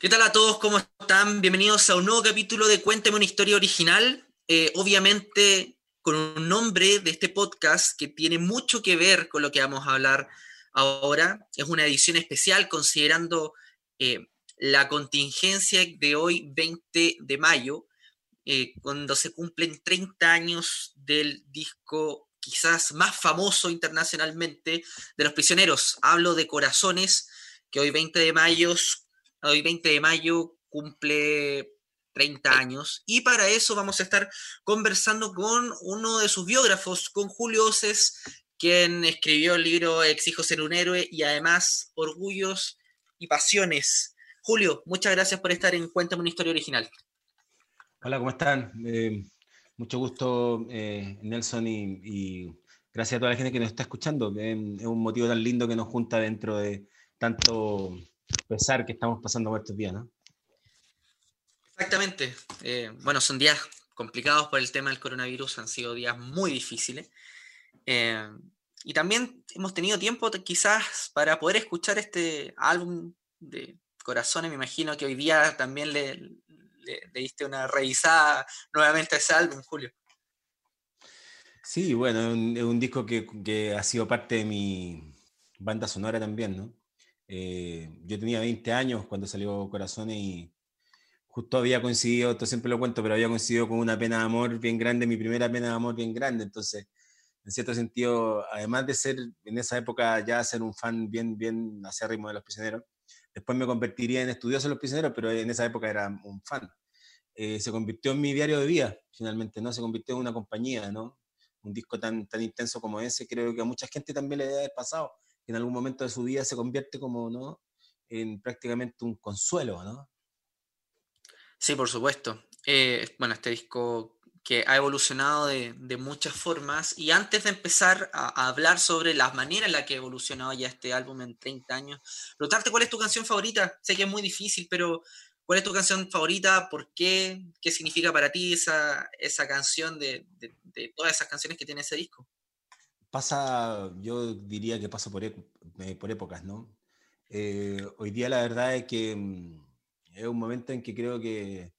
¿Qué tal a todos? ¿Cómo están? Bienvenidos a un nuevo capítulo de Cuéntame una historia original. Eh, obviamente con un nombre de este podcast que tiene mucho que ver con lo que vamos a hablar ahora. Es una edición especial considerando eh, la contingencia de hoy, 20 de mayo, eh, cuando se cumplen 30 años del disco quizás más famoso internacionalmente de los prisioneros. Hablo de Corazones, que hoy 20 de mayo hoy 20 de mayo cumple 30 años y para eso vamos a estar conversando con uno de sus biógrafos, con Julio Oces, quien escribió el libro Exijo ser un héroe y además Orgullos y Pasiones. Julio, muchas gracias por estar en Cuéntame una historia original. Hola, ¿cómo están? Eh, mucho gusto, eh, Nelson, y, gracias a toda la gente que nos está escuchando. es un motivo tan lindo que nos junta dentro de tanto pesar que estamos pasando por estos días, ¿no? Exactamente. Eh, bueno, son días complicados por el tema del coronavirus, han sido días muy difíciles. Eh, y también hemos tenido tiempo quizás para poder escuchar este álbum de Corazones. Me imagino que hoy día también le, diste una revisada nuevamente a ese álbum, Julio. Sí, bueno, es un, disco que, que, ha sido parte de mi banda sonora también, ¿no? Eh, yo tenía 20 años cuando salió Corazones y justo había coincidido, esto siempre lo cuento, pero había coincidido con una pena de amor bien grande, mi primera pena de amor bien grande. Entonces, en cierto sentido, además de ser en esa época ya ser un fan bien, bien ritmo de los prisioneros, después me convertiría en estudioso de los prisioneros, pero en esa época era un fan. Eh, se convirtió en mi diario de vida, finalmente, ¿no? Se convirtió en una compañía, ¿no? Un disco tan, tan intenso como ese, creo que a mucha gente también le debe haber pasado en algún momento de su vida se convierte como, ¿no? En prácticamente un consuelo, ¿no? Sí, por supuesto. Eh, bueno, este disco que ha evolucionado de, muchas formas. Y antes de empezar a, hablar sobre las maneras en la que ha evolucionado ya este álbum en 30 años, preguntarte cuál es tu canción favorita. Sé que es muy difícil, pero ¿cuál es tu canción favorita? ¿Por qué? ¿Qué significa para ti esa, esa canción de, de todas esas canciones que tiene ese disco? Pasa, yo diría que pasa por, eh, por épocas, ¿no? Eh, hoy día la verdad es que mm, es un momento en que creo que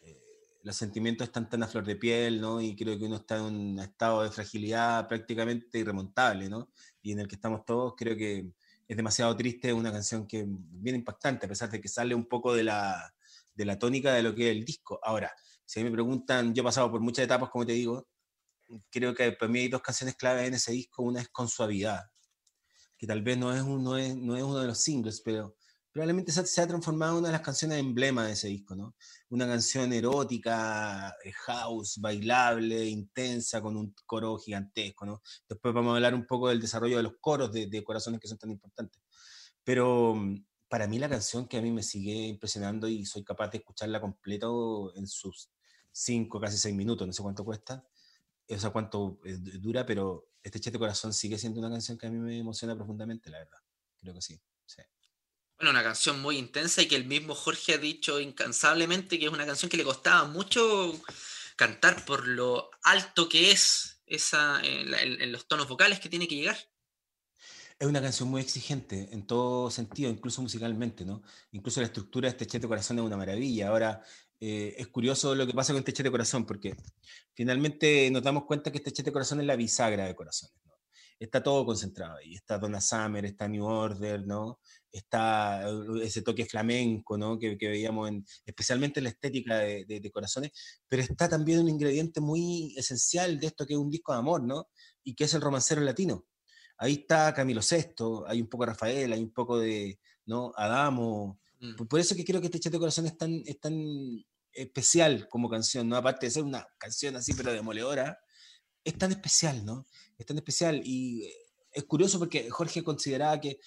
eh, los sentimientos están tan a flor de piel, ¿no? Y creo que uno está en un estado de fragilidad prácticamente irremontable, ¿no? Y en el que estamos todos, creo que es demasiado triste, una canción que es bien impactante, a pesar de que sale un poco de la, de la tónica de lo que es el disco. Ahora, si a mí me preguntan, yo he pasado por muchas etapas, como te digo, creo que para mí hay dos canciones clave en ese disco. Una es Con Suavidad, que tal vez no es, no es, no es uno de los singles, pero probablemente se ha transformado en una de las canciones emblema de ese disco, ¿no? Una canción erótica, eh, house, bailable, intensa, con un coro gigantesco, ¿no? Después vamos a hablar un poco del desarrollo de los coros de, de corazones que son tan importantes. Pero mm, para mí la canción que a mí me sigue impresionando y soy capaz de escucharla completo en sus cinco, casi seis minutos, no sé cuánto cuesta, o sea, cuánto eh, dura, pero este Chete Corazón sigue siendo una canción que a mí me emociona profundamente, la verdad. Creo que sí, Bueno, una canción muy intensa y que el mismo Jorge ha dicho incansablemente que es una canción que le costaba mucho cantar por lo alto que es esa, en, los tonos vocales que tiene que llegar. Es una canción muy exigente en todo sentido, incluso musicalmente, ¿no? Incluso la estructura de este Chete Corazón es una maravilla. Ahora, eh, es curioso lo que pasa con este Chete Corazón, porque finalmente nos damos cuenta que este Chete Corazón es la bisagra de corazones. Está todo concentrado ahí. Está Donna Summer, está New Order, ¿no? Está uh, ese toque flamenco, ¿no? Que, veíamos en, especialmente en la estética de, corazones, pero está también un ingrediente muy esencial de esto que es un disco de amor, ¿no? Y que es el romancero latino. Ahí está Camilo VI, hay un poco de Rafael, hay un poco de ¿no? Adamo, Mm. Por eso que creo que este Chate Corazón es tan, es tan especial como canción, ¿no? Aparte de ser una canción así, pero demoledora, es tan especial, ¿no? Es tan especial. Y eh, es curioso porque Jorge consideraba que.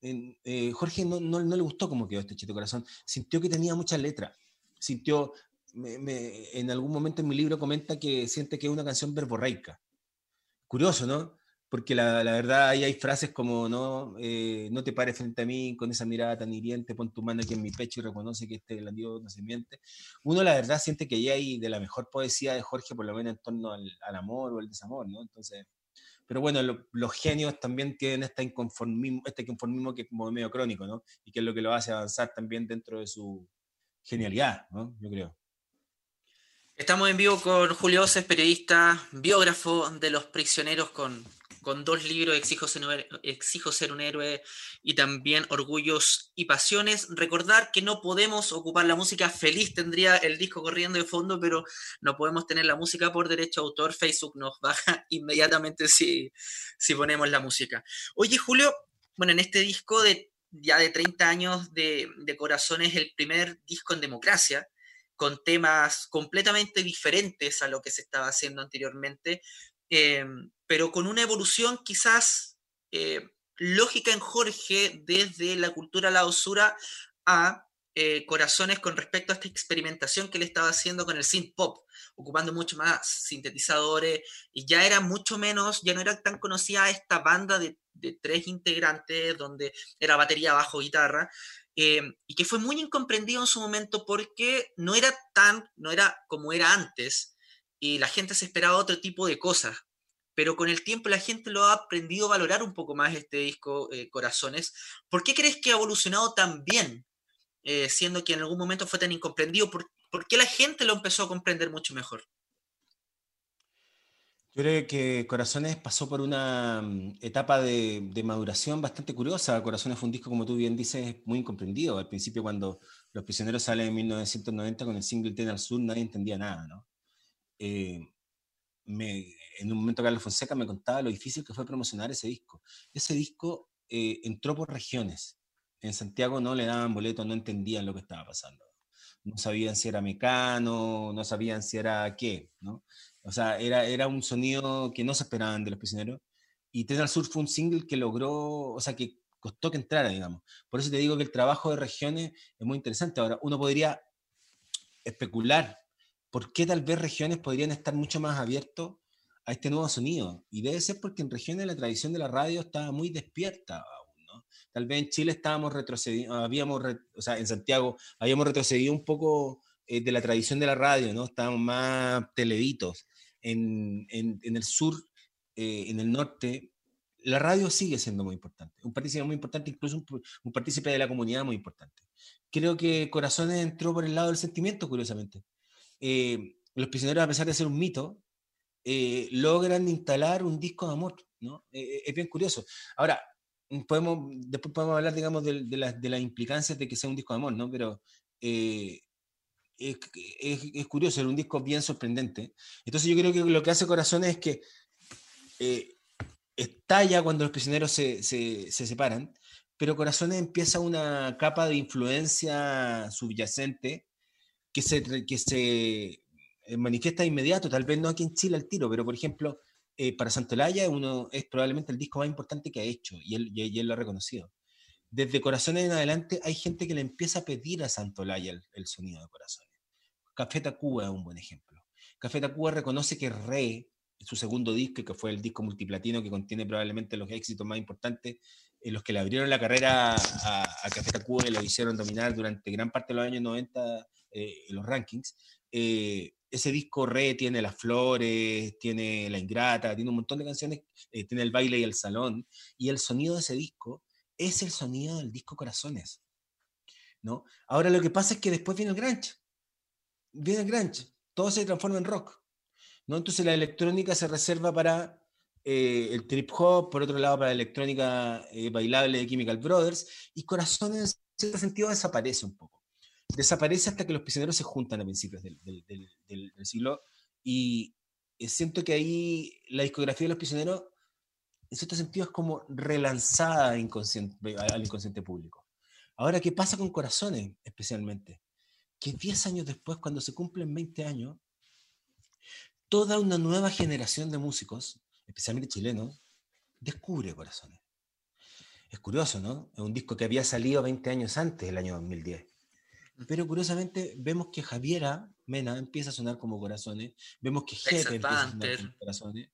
Eh, Jorge no, no, no, le gustó cómo quedó este Chete Corazón. Sintió que tenía mucha letra. Sintió. en algún momento en mi libro comenta que siente que es una canción verborreica. Curioso, ¿no? Porque la, la, verdad ahí hay frases como, no, eh, no te pares frente a mí con esa mirada tan hiriente, pon tu mano aquí en mi pecho y reconoce que este Dios no se miente. Uno la verdad siente que ahí hay de la mejor poesía de Jorge, por lo menos en torno al, al amor o el desamor, ¿no? Entonces, Pero bueno, los genios también tienen este inconformismo, este inconformismo que es como medio crónico, ¿no? Y que es lo que lo hace avanzar también dentro de su genialidad, ¿no? Yo creo. Estamos en vivo con Julio Oces, periodista, biógrafo de los prisioneros con con dos libros, Exijo ser, un héroe y también Orgullos y Pasiones. Recordar que no podemos ocupar la música feliz, tendría el disco corriendo de fondo, pero no podemos tener la música por derecho autor. Facebook nos baja inmediatamente si, si ponemos la música. Oye, Julio, bueno, en este disco de ya de 30 años de, de Corazones, el primer disco en democracia, con temas completamente diferentes a lo que se estaba haciendo anteriormente, Em, pero con una evolución quizás eh, lógica en Jorge desde la cultura a la osura a eh, corazones con respecto a esta experimentación que él estaba haciendo con el synth pop, ocupando mucho más sintetizadores y ya era mucho menos, ya no era tan conocida esta banda de, tres integrantes donde era batería, bajo, guitarra, em, y que fue muy incomprendido en su momento porque no era tan, no era como era antes, y la gente se esperaba otro tipo de cosas. Pero con el tiempo la gente lo ha aprendido a valorar un poco más este disco eh, Corazones. ¿Por qué crees que ha evolucionado tan bien, eh, siendo que en algún momento fue tan incomprendido? ¿Por, qué la gente lo empezó a comprender mucho mejor? Yo creo que Corazones pasó por una mm, etapa de, maduración bastante curiosa. Corazones fue un disco, como tú bien dices, muy incomprendido. Al principio, cuando Los Prisioneros salen en 1990 con el single Ten al Sur, nadie entendía nada, ¿no? Eh, en un momento Carlos Fonseca me contaba lo difícil que fue promocionar ese disco. Ese disco eh, entró por regiones. En Santiago no le daban boletos, no entendían lo que estaba pasando. No sabían si era mecano, no sabían si era qué, ¿no? O sea, era, era un sonido que no se esperaban de los prisioneros. Y Tren al Sur fue un single que logró, o sea, que costó que entrara, digamos. Por eso te digo que el trabajo de regiones es muy interesante. Ahora, uno podría especular ¿por qué tal vez regiones podrían estar mucho más abiertos a este nuevo sonido? Y debe ser porque en regiones la tradición de la radio estaba muy despierta aún, ¿no? Tal vez en Chile estábamos retrocediendo, habíamos, o sea, en Santiago habíamos retrocedido un poco eh, de la tradición de la radio, ¿no? Estábamos más televitos. En, el sur, eh, en el norte, la radio sigue siendo muy importante, un partícipe muy importante, incluso un, un partícipe de la comunidad muy importante. Creo que Corazones entró por el lado del sentimiento, curiosamente. Eh, los prisioneros, a pesar de ser un mito, eh, logran instalar un disco de amor, ¿no? Eh, es bien curioso. Ahora, podemos, después podemos hablar, digamos, de, de, de las implicancias de que sea un disco de amor, ¿no? Pero es, es, curioso, es un disco bien sorprendente. Entonces yo creo que lo que hace Corazones es que estalla cuando los prisioneros se, se, se, separan, pero Corazones empieza una capa de influencia subyacente que se, que se eh, manifiesta de inmediato, tal vez no aquí en Chile al tiro, pero por ejemplo, eh, para Santolaya uno es probablemente el disco más importante que ha hecho y él, y lo ha reconocido. Desde Corazones en adelante hay gente que le empieza a pedir a Santolaya el, sonido de Corazones. Café Tacuba es un buen ejemplo. Café Tacuba reconoce que Re, su segundo disco, que fue el disco multiplatino que contiene probablemente los éxitos más importantes, eh, los que le abrieron la carrera a, a Café Tacuba y lo hicieron dominar durante gran parte de los años 90 eh, en los rankings. Eh, ese disco Re tiene Las Flores, tiene La Ingrata, tiene un montón de canciones, eh, tiene El Baile y El Salón, y el sonido de ese disco es el sonido del disco Corazones. ¿no? Ahora lo que pasa es que después viene el grunge, viene el grunge, todo se transforma en rock. ¿no? Entonces la electrónica se reserva para el trip hop, por otro lado para la electrónica bailable de Chemical Brothers, y Corazones en cierto sentido desaparece un poco desaparece hasta que los prisioneros se juntan a principios del, siglo. Y siento que ahí la discografía de los prisioneros, en cierto sentido, es como relanzada al inconsciente público. Ahora, ¿qué pasa con Corazones especialmente? Que 10 años después, cuando se cumplen 20 años, toda una nueva generación de músicos, especialmente chilenos, descubre Corazones. Es curioso, ¿no? Es un disco que había salido 20 años antes, el año 2010. Pero curiosamente vemos que Javiera Mena empieza a sonar como corazones, vemos que Jefe empieza a sonar como corazones,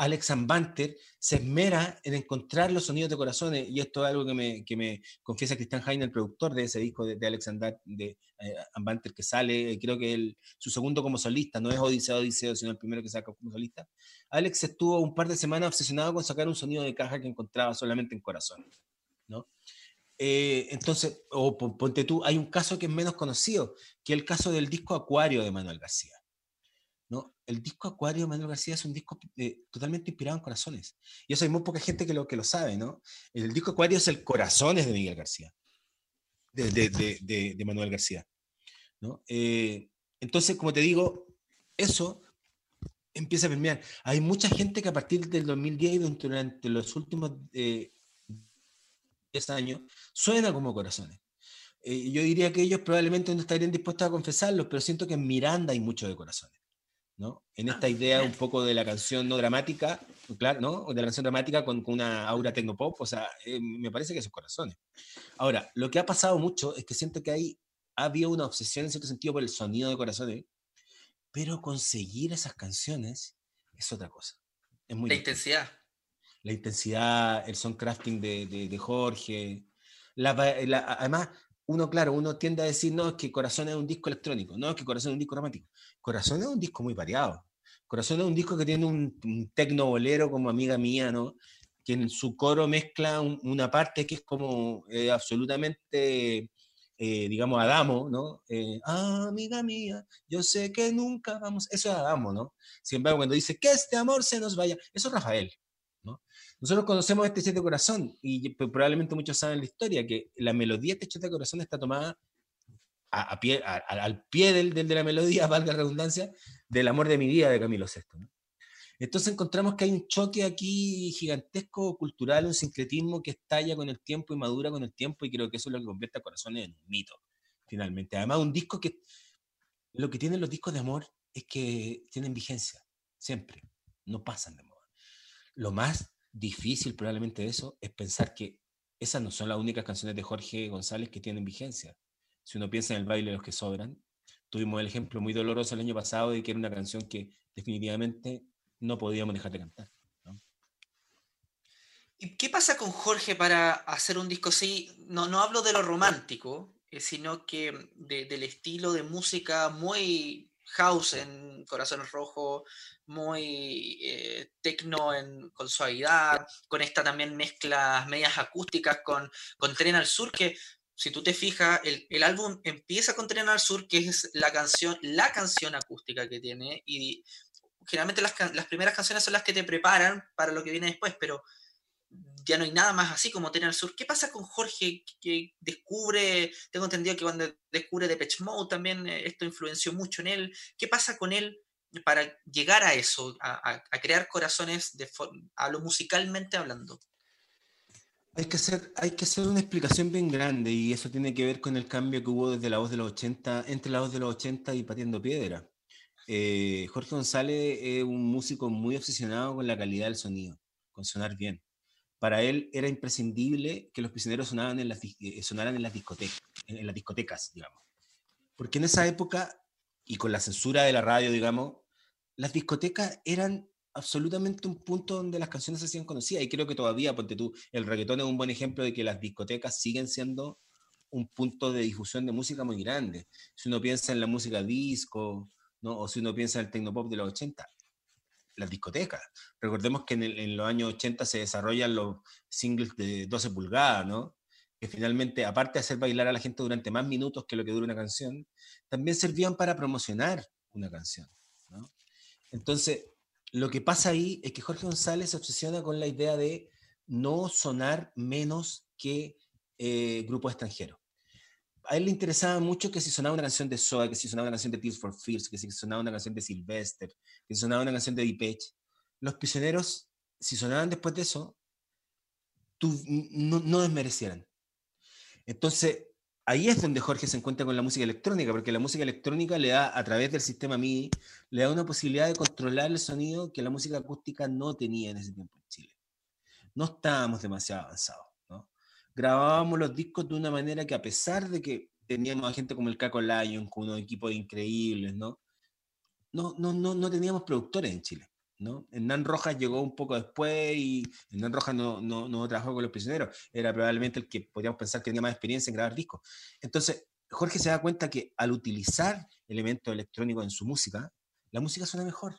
Alex Ambanter se esmera en encontrar los sonidos de corazones, y esto es algo que me, que me confiesa Cristian Heine, el productor de ese disco de, Alex de, eh, que sale, creo que el, su segundo como solista, no es Odiseo Odiseo, sino el primero que saca como solista. Alex estuvo un par de semanas obsesionado con sacar un sonido de caja que encontraba solamente en corazones. Eh, entonces, o ponte tú, hay un caso que es menos conocido, que el caso del disco Acuario de Manuel García. ¿no? El disco Acuario de Manuel García es un disco eh, totalmente inspirado en corazones. Y eso hay muy poca gente que lo, que lo sabe, ¿no? El disco Acuario es el Corazones de Miguel García, de, de, de, Manuel García. ¿no? Eh, entonces, como te digo, eso empieza a permear. Hay mucha gente que a partir del 2010 durante los últimos años, suena como corazones. Eh, yo diría que ellos probablemente no estarían dispuestos a confesarlo, pero siento que en Miranda hay mucho de corazones. ¿no? En esta ah, idea un poco de la canción no dramática, claro, ¿no? De la canción dramática con, una aura tecnopop, o sea, eh, me parece que esos corazones. Ahora, lo que ha pasado mucho es que siento que hay, ha habido una obsesión en cierto sentido por el sonido de corazones, pero conseguir esas canciones es otra cosa. Es muy la intensidad la intensidad, el soundcrafting de, de, Jorge. además, uno, claro, uno tiende a decir, no, es que Corazón es un disco electrónico, no, es que Corazón es un disco romántico. Corazón es un disco muy variado. Corazón es un disco que tiene un, un tecno bolero como amiga mía, ¿no? Que en su coro mezcla una parte que es como eh, absolutamente, eh, digamos, Adamo, ¿no? Eh, amiga mía, yo sé que nunca vamos. Eso es Adamo, ¿no? Sin embargo, cuando dice que este amor se nos vaya, eso es Rafael. Nosotros conocemos este Chete Corazón y probablemente muchos saben la historia, que la melodía de este Chete Corazón está tomada al pie del, de la melodía, valga la redundancia, del amor de mi vida de Camilo VI. Entonces encontramos que hay un choque aquí gigantesco cultural, un sincretismo que estalla con el tiempo y madura con el tiempo y creo que eso es lo que convierte a Corazones en un mito, finalmente. Además, un disco que lo que tienen los discos de amor es que tienen vigencia, siempre, no pasan de moda. Lo más difícil probablemente eso es pensar que esas no son las únicas canciones de Jorge González que tienen vigencia. Si uno piensa en el baile de los que sobran, tuvimos el ejemplo muy doloroso el año pasado de que era una canción que definitivamente no podíamos dejar de cantar. ¿Y qué pasa con Jorge para hacer un disco así? No, no hablo de lo romántico, eh, sino que del estilo de música muy house en Corazones Rojos, muy eh, tecno en, con suavidad, con esta también mezclas medias acústicas con, con Tren al Sur, que si tú te fijas, el, el, álbum empieza con Tren al Sur, que es la canción, la canción acústica que tiene, y generalmente las, las primeras canciones son las que te preparan para lo que viene después, pero ya no hay nada más así como Tener al Sur. ¿Qué pasa con Jorge que descubre, tengo entendido que cuando descubre Depeche Mode también eh, esto influenció mucho en él? ¿Qué pasa con él para llegar a eso, a, crear corazones, de lo musicalmente hablando? Hay que, hacer, hay que hacer una explicación bien grande y eso tiene que ver con el cambio que hubo desde la voz de los 80, entre la voz de los 80 y Patiendo Piedra. Eh, Jorge González es un músico muy obsesionado con la calidad del sonido, con sonar bien para él era imprescindible que los prisioneros sonaran en las, eh, sonaran en las, discotecas, en, las discotecas, digamos. Porque en esa época, y con la censura de la radio, digamos, las discotecas eran absolutamente un punto donde las canciones se hacían conocidas. Y creo que todavía, ponte tú, el reggaetón es un buen ejemplo de que las discotecas siguen siendo un punto de difusión de música muy grande. Si uno piensa en la música disco, ¿no? o si uno piensa en el tecnopop de los 80, las discotecas. Recordemos que en, los años 80 se desarrollan los singles de 12 pulgadas, ¿no? Que finalmente, aparte de hacer bailar a la gente durante más minutos que lo que dura una canción, también servían para promocionar una canción. Entonces, lo que pasa ahí es que Jorge González se obsesiona con la idea de no sonar menos que eh, grupos extranjeros a él le interesaba mucho que si sonaba una canción de Soa, que si sonaba una canción de Tears for Fears, que si sonaba una canción de Sylvester, que si sonaba una canción de Depeche, los prisioneros, si sonaban después de eso, tú, no, no desmerecieran. Entonces, ahí es donde Jorge se encuentra con la música electrónica, porque la música electrónica le da, a través del sistema MIDI, le da una posibilidad de controlar el sonido que la música acústica no tenía en ese tiempo en Chile. No estábamos demasiado avanzados grabábamos los discos de una manera que a pesar de que teníamos a gente como el Caco Lion, con unos equipos increíbles, ¿no? No, no, no, no teníamos productores en Chile. ¿no? Hernán Rojas llegó un poco después y Hernán Rojas no, no, no, trabajó con los prisioneros, era probablemente el que podríamos pensar que tenía más experiencia en grabar discos. Entonces, Jorge se da cuenta que al utilizar elementos electrónicos en su música, la música suena mejor.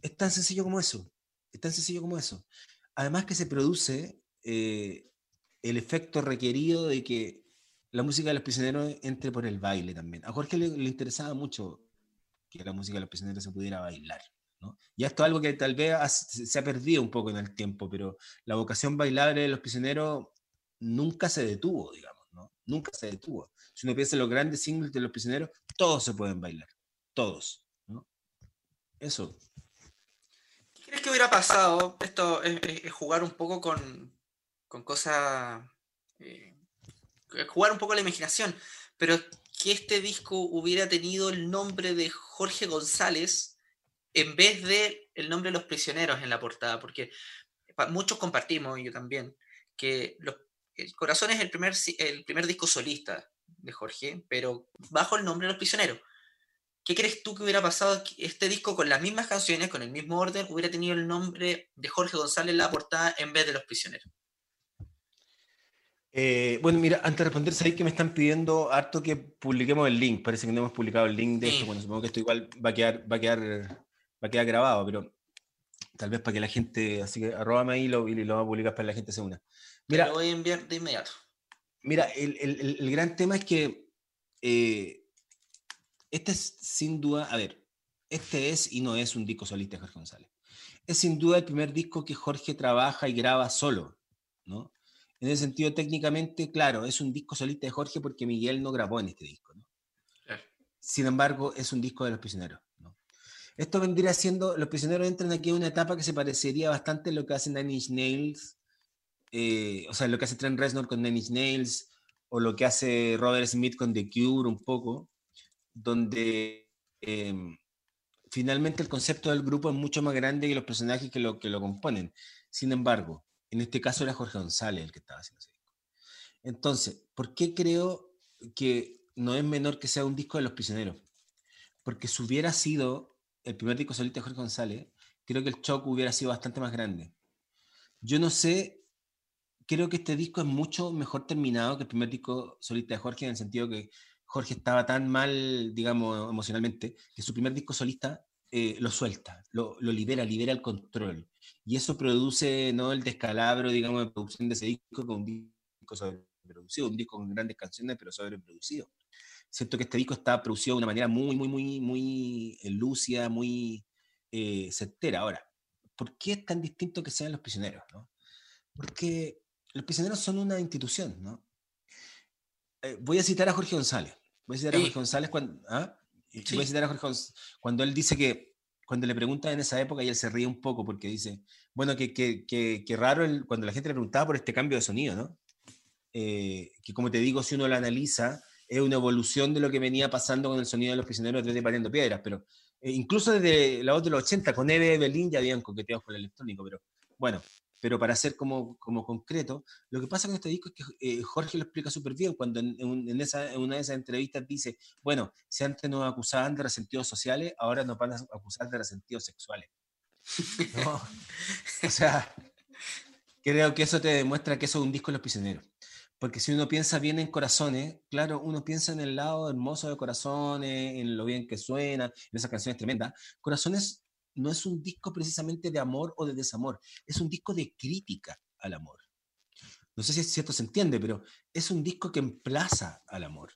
Es tan sencillo como eso, es tan sencillo como eso. Además que se produce eh, el efecto requerido de que la música de los prisioneros entre por el baile también. A Jorge le, interesaba mucho que la música de los prisioneros se pudiera bailar. ¿no? Y esto es algo que tal vez se ha perdido un poco en el tiempo, pero la vocación bailable de los prisioneros nunca se detuvo, digamos. Nunca se detuvo. Si uno piensa en los grandes singles de los prisioneros, todos se pueden bailar, todos. Eso. ¿Qué crees que hubiera pasado? Esto es, jugar un poco con, con cosas... Eh, jugar un poco la imaginación, pero que este disco hubiera tenido el nombre de Jorge González en vez de el nombre de los prisioneros en la portada, porque muchos compartimos, y yo también, que el Corazón es el primer, el primer disco solista de Jorge, pero bajo el nombre de los prisioneros. ¿Qué crees tú que hubiera pasado este disco con las mismas canciones, con el mismo orden, hubiera tenido el nombre de Jorge González en la portada en vez de los prisioneros? Eh, bueno, mira, antes de responder, sabéis que me están pidiendo harto que publiquemos el link. Parece que no hemos publicado el link de esto. Bueno, supongo que esto igual va a quedar, va a quedar, va a quedar grabado, pero tal vez para que la gente, así que arróbame ahí y lo, y lo vamos a publicar para que la gente se una. Mira, lo voy a enviar de inmediato. Mira, el, el, el gran tema es que eh, este es sin duda, a ver, este es y no es un disco solista de Jorge González. Es sin duda el primer disco que Jorge trabaja y graba solo, ¿no? En ese sentido, técnicamente, claro, es un disco solista de Jorge porque Miguel no grabó en este disco. ¿no? Sin embargo, es un disco de los prisioneros. ¿no? Esto vendría siendo, los prisioneros entran aquí en una etapa que se parecería bastante a lo que hacen Nine Inch Nails, eh, o sea, lo que hace Trent Reznor con Nine Inch Nails, o lo que hace Robert Smith con The Cure un poco, donde em, finalmente el concepto del grupo es mucho más grande que los personajes que lo, que lo componen. Sin embargo, en este caso era Jorge González el que estaba haciendo ese disco. Entonces, ¿por qué creo que no es menor que sea un disco de los prisioneros? Porque si hubiera sido el primer disco solista de Jorge González, creo que el shock hubiera sido bastante más grande. Yo no sé, creo que este disco es mucho mejor terminado que el primer disco solista de Jorge, en el sentido que Jorge estaba tan mal, digamos, emocionalmente, que su primer disco solista eh, lo suelta, lo, lo, libera, libera el control y eso produce ¿no? el descalabro, digamos, de producción de ese disco con un disco sobreproducido, un disco con grandes canciones, pero sobreproducido. Siento que este disco está producido de una manera muy, muy, muy, muy eh, lúcida, muy eh, certera. Ahora, ¿por qué es tan distinto que sean los prisioneros? ¿no? Porque los prisioneros son una institución, ¿no? Eh, voy a citar a Jorge González. Voy a citar a Jorge González cuando, ¿ah? Voy a citar a Jorge cuando él dice que cuando le preguntan en esa época y él se ríe un poco porque dice, bueno, que, que, que, raro el, cuando la gente le preguntaba por este cambio de sonido, ¿no? Eh, que como te digo, si uno lo analiza, es una evolución de lo que venía pasando con el sonido de los prisioneros de Pariendo Piedras, pero eh, incluso desde la voz de los 80, con Eve Evelyn ya habían coqueteado con el electrónico, pero bueno, pero para ser como, como concreto, lo que pasa con este disco es que eh, Jorge lo explica súper bien cuando en, esa, en una de esas entrevistas dice, bueno, si antes nos acusaban de resentidos sociales, ahora nos van a acusar de resentidos sexuales. o sea, creo que eso te demuestra que eso es un disco de los prisioneros. Porque si uno piensa bien en Corazones, claro, uno piensa en el lado hermoso de Corazones, en lo bien que suena, en esas canciones tremendas. Corazones no es un disco precisamente de amor o de desamor, es un disco de crítica al amor. No sé si es cierto se entiende, pero es un disco que emplaza al amor.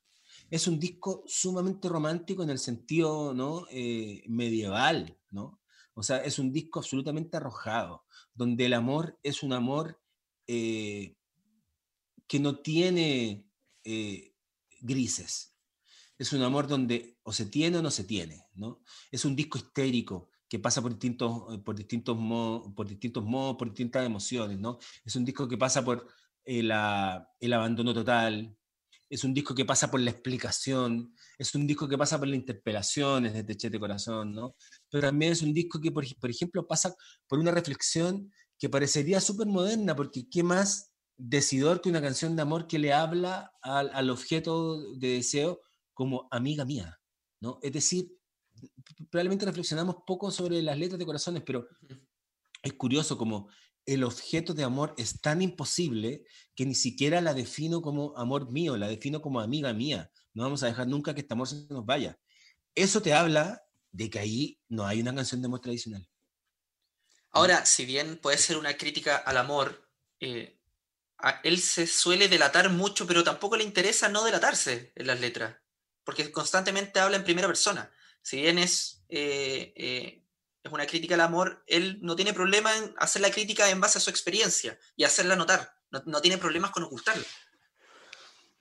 Es un disco sumamente romántico en el sentido ¿no? Eh, medieval, ¿no? O sea, es un disco absolutamente arrojado, donde el amor es un amor eh, que no tiene eh, grises. Es un amor donde o se tiene o no se tiene, ¿no? Es un disco histérico, que pasa por distintos, eh, por distintos, modos, por distintos modos, por distintas emociones, ¿no? Es un disco que pasa por el, el abandono total, es un disco que pasa por la explicación, es un disco que pasa por las interpelaciones de Techete Corazón, ¿no? Pero también es un disco que, por, por ejemplo, pasa por una reflexión que parecería súper moderna, porque ¿qué más decidor que una canción de amor que le habla al, al objeto de deseo como amiga mía, ¿no? Es decir, probablemente reflexionamos poco sobre las letras de corazones, pero es curioso como el objeto de amor es tan imposible que ni siquiera la defino como amor mío, la defino como amiga mía. No vamos a dejar nunca que este amor se nos vaya. Eso te habla de que ahí no hay una canción de amor tradicional. Ahora, si bien puede ser una crítica al amor, eh, él se suele delatar mucho, pero tampoco le interesa no delatarse en las letras, porque constantemente habla en primera persona. Si bien es, eh, eh, es una crítica al amor, él no tiene problema en hacer la crítica en base a su experiencia y hacerla notar, no, no tiene problemas con ocultarla.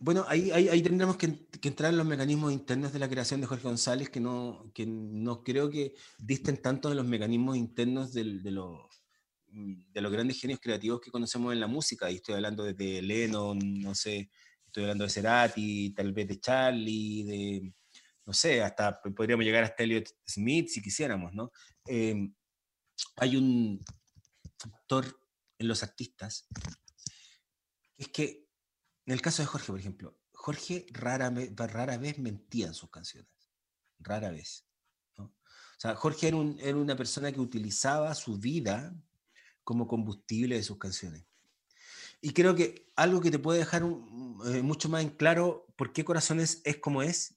Bueno, ahí, ahí, tendremos que, entrar en los mecanismos internos de la creación de Jorge González, que no, que no creo que disten tanto de los mecanismos internos de, los, de los grandes genios creativos que conocemos en la música. Y estoy hablando de Lennon, no sé, estoy hablando de Cerati, tal vez de Charlie, de, no sé, hasta podríamos llegar hasta Elliot Smith si quisiéramos, ¿no? Eh, hay un factor en los artistas, es que en el caso de Jorge, por ejemplo, Jorge rara, rara vez mentía en sus canciones. Rara vez. O sea, Jorge era, una persona que utilizaba su vida como combustible de sus canciones. Y creo que algo que te puede dejar eh, mucho más en claro por qué Corazones es como es,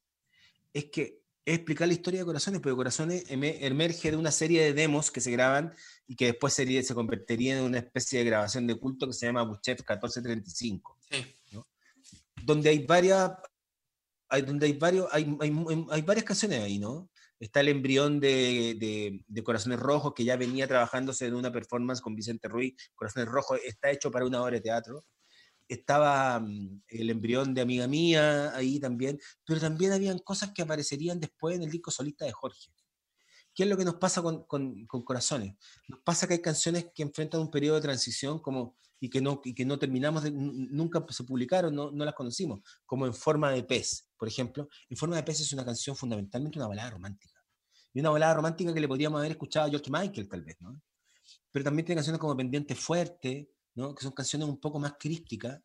es que es explicar la historia de Corazones, porque Corazones emerge de una serie de demos que se graban y que después sería, se convertiría en una especie de grabación de culto que se llama Buchev 1435. Sí donde hay varias, hay, donde hay, varios, hay, hay, varias canciones ahí, ¿no? Está el embrión de, de, Corazones Rojos, que ya venía trabajándose en una performance con Vicente Ruiz. Corazones Rojos está hecho para una obra de teatro. Estaba mm, el embrión de Amiga Mía ahí también, pero también habían cosas que aparecerían después en el disco solista de Jorge. ¿Qué es lo que nos pasa con, con, con Corazones? Nos pasa que hay canciones que enfrentan un periodo de transición como y que no, y que no terminamos, de, nunca se publicaron, no, no, las conocimos, como En forma de pez, por ejemplo. En forma de pez es una canción fundamentalmente una balada romántica. Y una balada romántica que le podríamos haber escuchado a George Michael, tal vez, ¿no? Pero también tiene canciones como Pendiente Fuerte, ¿no? Que son canciones un poco más crísticas.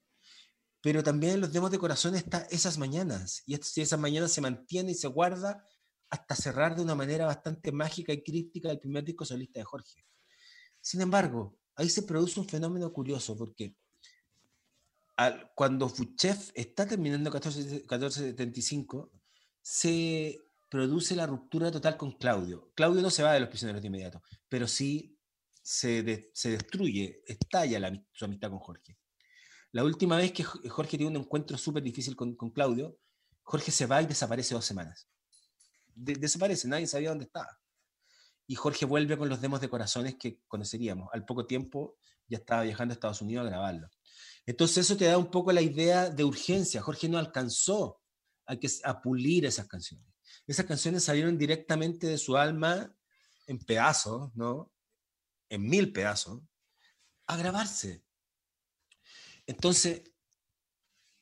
Pero también en los demos de corazón está Esas Mañanas. Y esas mañanas se mantiene y se guarda hasta cerrar de una manera bastante mágica y crítica el primer disco solista de Jorge. Sin embargo, ahí se produce un fenómeno curioso, porque cuando Fuchev está terminando 1475, se produce la ruptura total con Claudio. Claudio no se va de los prisioneros de inmediato, pero sí se, destruye, estalla su amistad con Jorge. La última vez que Jorge tiene un encuentro súper difícil con, Claudio, Jorge se va y desaparece dos semanas. desaparece, nadie sabía dónde estaba y Jorge vuelve con los demos de corazones que conoceríamos. Al poco tiempo ya estaba viajando a Estados Unidos a grabarlo. Entonces eso te da un poco la idea de urgencia. Jorge no alcanzó a, que, a pulir esas canciones. Esas canciones salieron directamente de su alma en pedazos, ¿no? En mil pedazos, a grabarse. Entonces,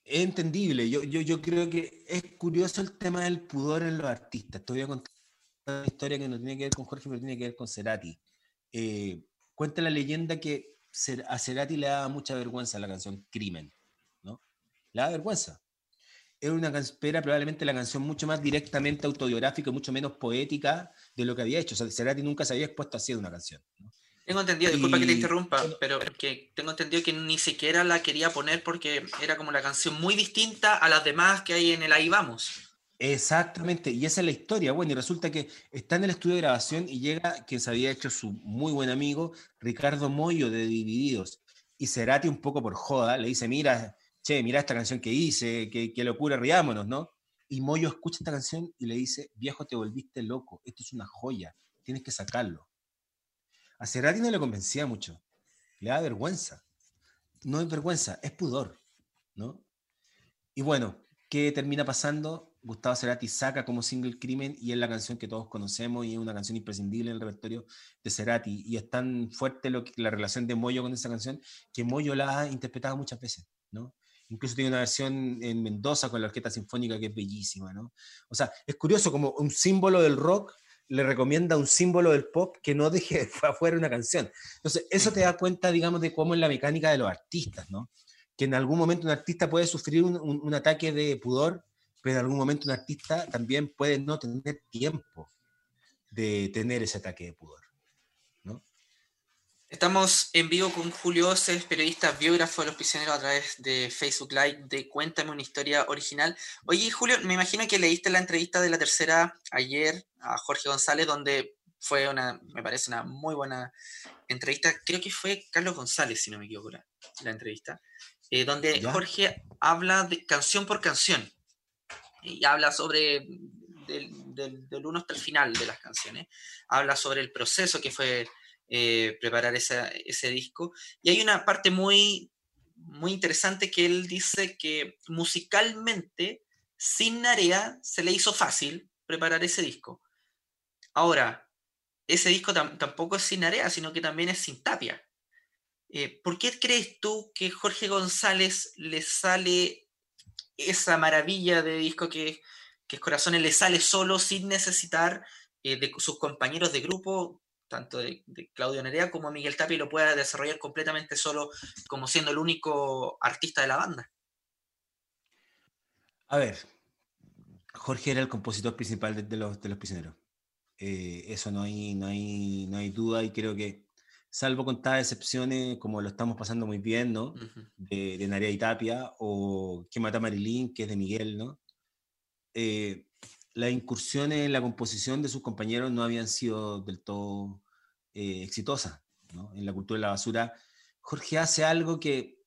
es entendible. Yo, yo, yo creo que es curioso el tema del pudor en los artistas. Te voy a contar una historia que no tiene que ver con Jorge, pero tiene que ver con Cerati. Eh, cuenta la leyenda que a Cerati le daba mucha vergüenza la canción Crimen, ¿no? Le da vergüenza. Era una era probablemente la canción mucho más directamente autobiográfica, mucho menos poética de lo que había hecho. O sea, Cerati nunca se había expuesto a hacer una canción. Tengo entendido, disculpa que te interrumpa, pero que tengo entendido que ni siquiera la quería poner porque era como la canción muy distinta a las demás que hay en el Ahí Vamos. Exactamente, y esa es la historia. Bueno, y resulta que está en el estudio de grabación y llega quien se había hecho su muy buen amigo, Ricardo Moyo de Divididos. Y Cerati, un poco por joda, le dice: Mira, che, mira esta canción que hice, qué, locura, riámonos, ¿no? Y Moyo escucha esta canción y le dice: Viejo, te volviste loco, esto es una joya, tienes que sacarlo. A Cerati no le convencía mucho, le da vergüenza. No es vergüenza, es pudor, ¿no? Y bueno, ¿qué termina pasando? Gustavo Cerati saca como single Crimen y es la canción que todos conocemos y es una canción imprescindible en el repertorio de Cerati. Y es tan fuerte lo que, la relación de Moyo con esa canción que Moyo la ha interpretado muchas veces, ¿no? Incluso tiene una versión en Mendoza con la Orquesta Sinfónica que es bellísima, ¿no? O sea, es curioso como un símbolo del rock le recomienda un símbolo del pop que no deje afuera una canción. Entonces, eso te da cuenta, digamos, de cómo es la mecánica de los artistas, ¿no? Que en algún momento un artista puede sufrir un, un ataque de pudor pero en algún momento un artista también puede no tener tiempo de tener ese ataque de pudor. Estamos en vivo con Julio Oces, periodista biógrafo de los prisioneros a través de Facebook Live de Cuéntame una historia original. Oye, Julio, me imagino que leíste la entrevista de la tercera ayer a Jorge González, donde fue una, me parece una muy buena entrevista. Creo que fue Carlos González, si no me equivoco, la, entrevista, eh, donde Jorge habla de canción por canción y habla sobre del, del, uno hasta el final de las canciones. Habla sobre el proceso que fue eh, preparar ese disco. Y hay una parte muy, muy interesante que él dice que musicalmente, sin Narea, se le hizo fácil preparar ese disco. Ahora, ese disco tampoco es sin Narea, sino que también es sin Tapia. Eh, ¿Por qué crees tú que Jorge González le sale esa maravilla de disco que, que Corazones le sale solo sin necesitar eh, de sus compañeros de grupo tanto de, Claudio Nerea como Miguel Tapi lo pueda desarrollar completamente solo como siendo el único artista de la banda. A ver, Jorge era el compositor principal de, los, de los prisioneros. Eh, eso no hay, no, hay, no hay duda y creo que, salvo contadas excepciones, como lo estamos pasando muy bien, ¿no? de, de, Narea y Tapia, o Que mata Marilyn, que es de Miguel, ¿no? Eh, las incursiones en la composición de sus compañeros no habían sido del todo eh, exitosas. En la cultura de la basura, Jorge hace algo que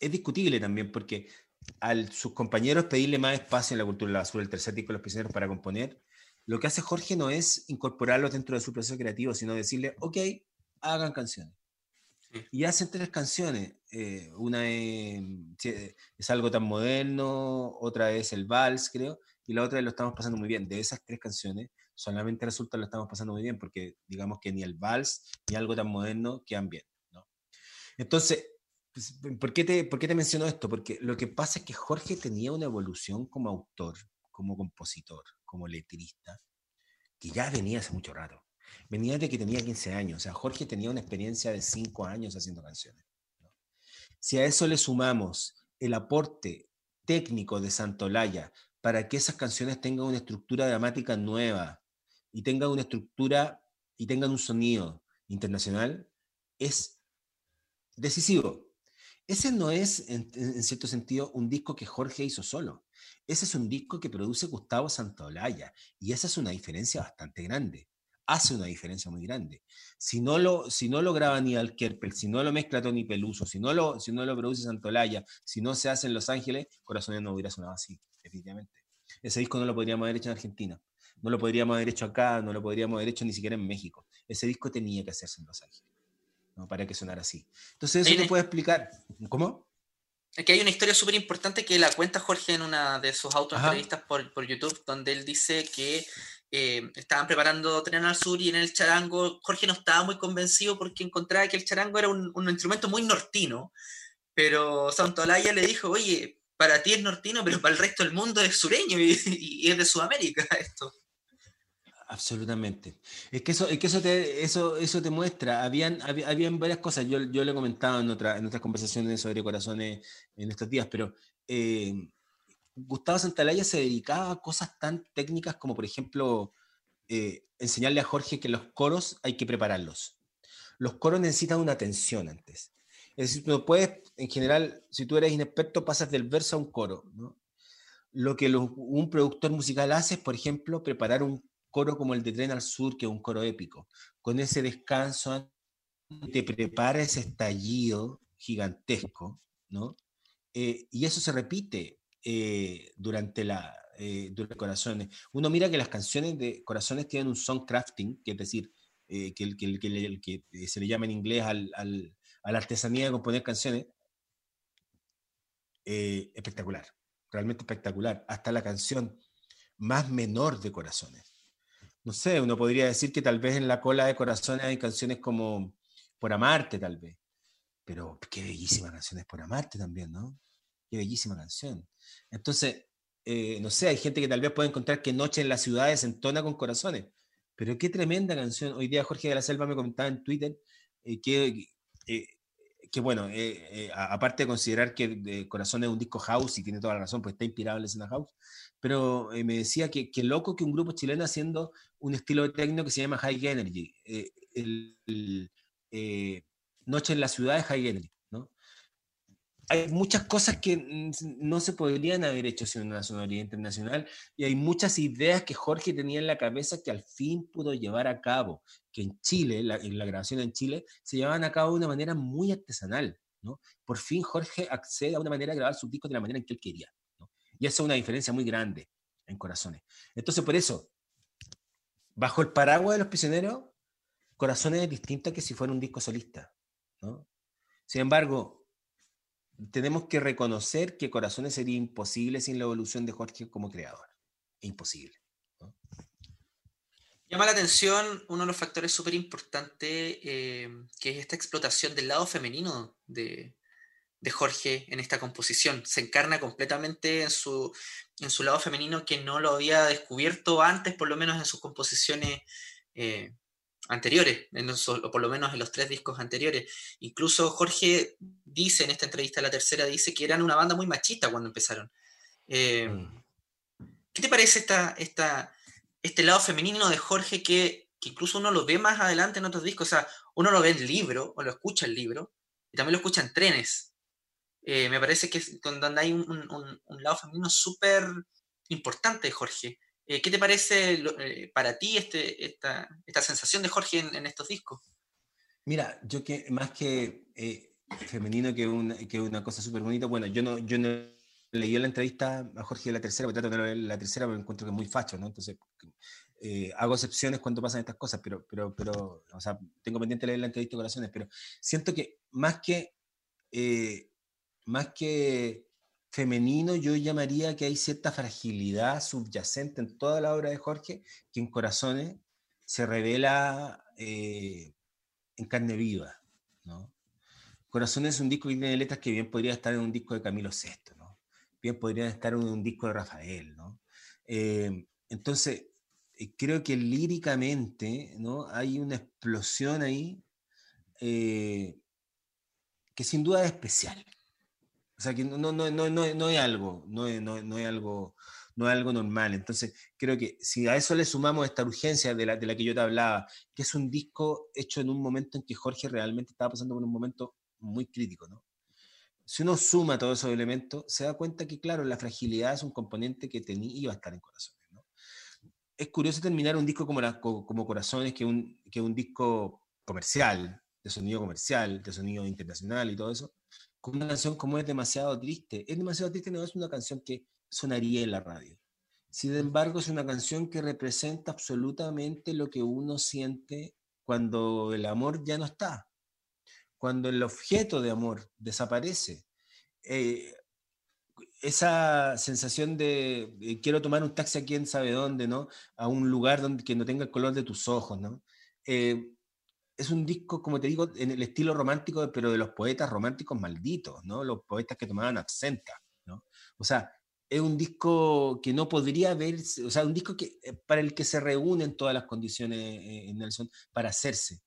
es discutible también, porque a sus compañeros pedirle más espacio en la cultura de la basura, el tercer disco de los prisioneros para componer, lo que hace Jorge no es incorporarlos dentro de su proceso creativo, sino decirle, ok, hagan canciones. Y hacen tres canciones. Eh, una es, es, algo tan moderno, otra es el vals, creo, y la otra lo estamos pasando muy bien. De esas tres canciones, solamente resulta lo estamos pasando muy bien, porque digamos que ni el vals ni algo tan moderno quedan bien. ¿no? Entonces, pues, ¿por, qué te, ¿por qué te menciono esto? Porque lo que pasa es que Jorge tenía una evolución como autor, como compositor, como letrista, que ya venía hace mucho rato. Venía de que tenía 15 años, o sea, Jorge tenía una experiencia de 5 años haciendo canciones. Si a eso le sumamos el aporte técnico de Santolaya para que esas canciones tengan una estructura dramática nueva y tengan una estructura y tengan un sonido internacional, es decisivo. Ese no es, en, cierto sentido, un disco que Jorge hizo solo. Ese es un disco que produce Gustavo Santaolalla. Y esa es una diferencia bastante grande. Hace una diferencia muy grande. Si no lo, si no lo graba ni Kerpel, si no lo mezcla Tony Peluso, si no lo, si no lo produce Santolaya, si no se hace en Los Ángeles, Corazones no hubiera sonado así definitivamente. Ese disco no lo podríamos haber hecho en Argentina, no lo podríamos haber hecho acá, no lo podríamos haber hecho ni siquiera en México. Ese disco tenía que hacerse en Los Ángeles, ¿no? para que sonara así. Entonces, eso te puede explicar. ¿Cómo? que hay una historia súper importante que la cuenta Jorge en una de sus autoentrevistas por, por YouTube, donde él dice que eh, estaban preparando Tren al Sur y en el charango Jorge no estaba muy convencido porque encontraba que el charango era un, un instrumento muy nortino, pero Santolaya le dijo, oye, para ti es nortino, pero para el resto del mundo es sureño y, es de Sudamérica esto. Absolutamente. Es que eso, es que eso, te, eso, eso te muestra. Habían, habían varias cosas. Yo, yo lo he comentado en, otra, en otras conversaciones sobre corazones en estos días, pero eh, Gustavo Santalaya se dedicaba a cosas tan técnicas como, por ejemplo, eh, enseñarle a Jorge que los coros hay que prepararlos. Los coros necesitan una atención antes. Es decir, no puedes, en general, si tú eres inexperto, pasas del verso a un coro. ¿no? Lo que un productor musical hace es, por ejemplo, preparar un coro como el de Tren al Sur, que es un coro épico. Con ese descanso te prepara ese estallido gigantesco, ¿no? Eh, y eso se repite eh, durante la eh, durante Corazones. Uno mira que las canciones de Corazones tienen un song crafting, que es decir, que, el, que, el, que, se le llama en inglés al, a la artesanía de componer canciones, eh, espectacular, realmente espectacular. Hasta la canción más menor de Corazones. No sé, uno podría decir que tal vez en la cola de Corazones hay canciones como Por Amarte, tal vez. Pero qué bellísima canción es Por Amarte también, ¿no? Qué bellísima canción. Entonces, eh, no sé, hay gente que tal vez puede encontrar que Noche en las ciudades entona con corazones. Pero qué tremenda canción. Hoy día Jorge de la Selva me comentaba en Twitter eh, que que bueno, eh, aparte de considerar que Corazón es un disco house y tiene toda la razón, pues está inspirado en la escena house, pero me decía que, que loco que un grupo chileno haciendo un estilo de techno que se llama High Energy. Noche en la ciudad de High Energy hay muchas cosas que no se podrían haber hecho sin una sonoridad internacional y hay muchas ideas que Jorge tenía en la cabeza que al fin pudo llevar a cabo, que en Chile, la grabación en Chile, se llevaban a cabo de una manera muy artesanal. ¿no? Por fin Jorge accede a una manera de grabar sus discos de la manera en que él quería. Y esa es una diferencia muy grande en Corazones. Entonces, por eso, bajo el paraguas de los prisioneros, Corazones es distinto que si fuera un disco solista. Sin embargo, tenemos que reconocer que Corazones sería imposible sin la evolución de Jorge como creador. Imposible. Llama la atención uno de los factores súper importantes, eh, que es esta explotación del lado femenino de, Jorge en esta composición. Se encarna completamente en su, en su lado femenino que no lo había descubierto antes, por lo menos en sus composiciones eh, anteriores, o por lo menos en los tres discos anteriores. Incluso Jorge dice en esta entrevista, la tercera, dice que eran una banda muy machista cuando empezaron. Eh, mm. ¿Qué te parece esta, esta, este lado femenino de Jorge que, incluso uno lo ve más adelante en otros discos? O sea, uno lo ve en libro o lo escucha en libro y también lo escucha en trenes. Eh, me parece que es donde hay un, un lado femenino súper importante de Jorge. Eh, ¿Qué te parece eh, para ti este, esta, esta, sensación de Jorge en, estos discos? Mira, yo que más que eh, femenino, que una, que una cosa súper bonita, bueno, yo no, yo no leí la entrevista a Jorge de la tercera, porque trato de leer la tercera, pero encuentro que es muy facho, ¿no? Entonces, hago excepciones cuando pasan estas cosas, pero, pero, pero, o sea, tengo pendiente leer la entrevista de Corazones, pero siento que más que, más que femenino, yo llamaría que hay cierta fragilidad subyacente en toda la obra de Jorge, que en Corazones se revela eh, en carne viva. Corazones es un disco que tiene letras que bien podría estar en un disco de Camilo VI, bien podría estar en un disco de Rafael. Eh, entonces, eh, creo que líricamente ¿no? hay una explosión ahí que sin duda es especial. O sea, que no, no, no, no, no es algo, no no, no es algo, no es algo normal. Entonces, creo que si a eso le sumamos esta urgencia de la, de la que yo te hablaba, que es un disco hecho en un momento en que Jorge realmente estaba pasando por un momento muy crítico, ¿no? Si uno suma todos esos elementos, se da cuenta que, claro, la fragilidad es un componente que tenía, iba a estar en Corazones, ¿no? Es curioso terminar un disco como, la, como Corazones, que un, que un disco comercial, de sonido comercial, de sonido internacional y todo eso, una canción como es demasiado triste. Es demasiado triste, no es una canción que sonaría en la radio. Sin embargo, es una canción que representa absolutamente lo que uno siente cuando el amor ya no está, cuando el objeto de amor desaparece. Eh, esa sensación de eh, quiero tomar un taxi a quién sabe dónde, ¿no? A un lugar donde que no tenga el color de tus ojos, ¿no? Eh, es un disco, como te digo, en el estilo romántico, pero de los poetas románticos malditos, ¿no? Los poetas que tomaban absenta, ¿no? O sea, es un disco que no podría haber, o sea, un disco que, eh, para el que se reúnen todas las condiciones eh, en Nelson para hacerse,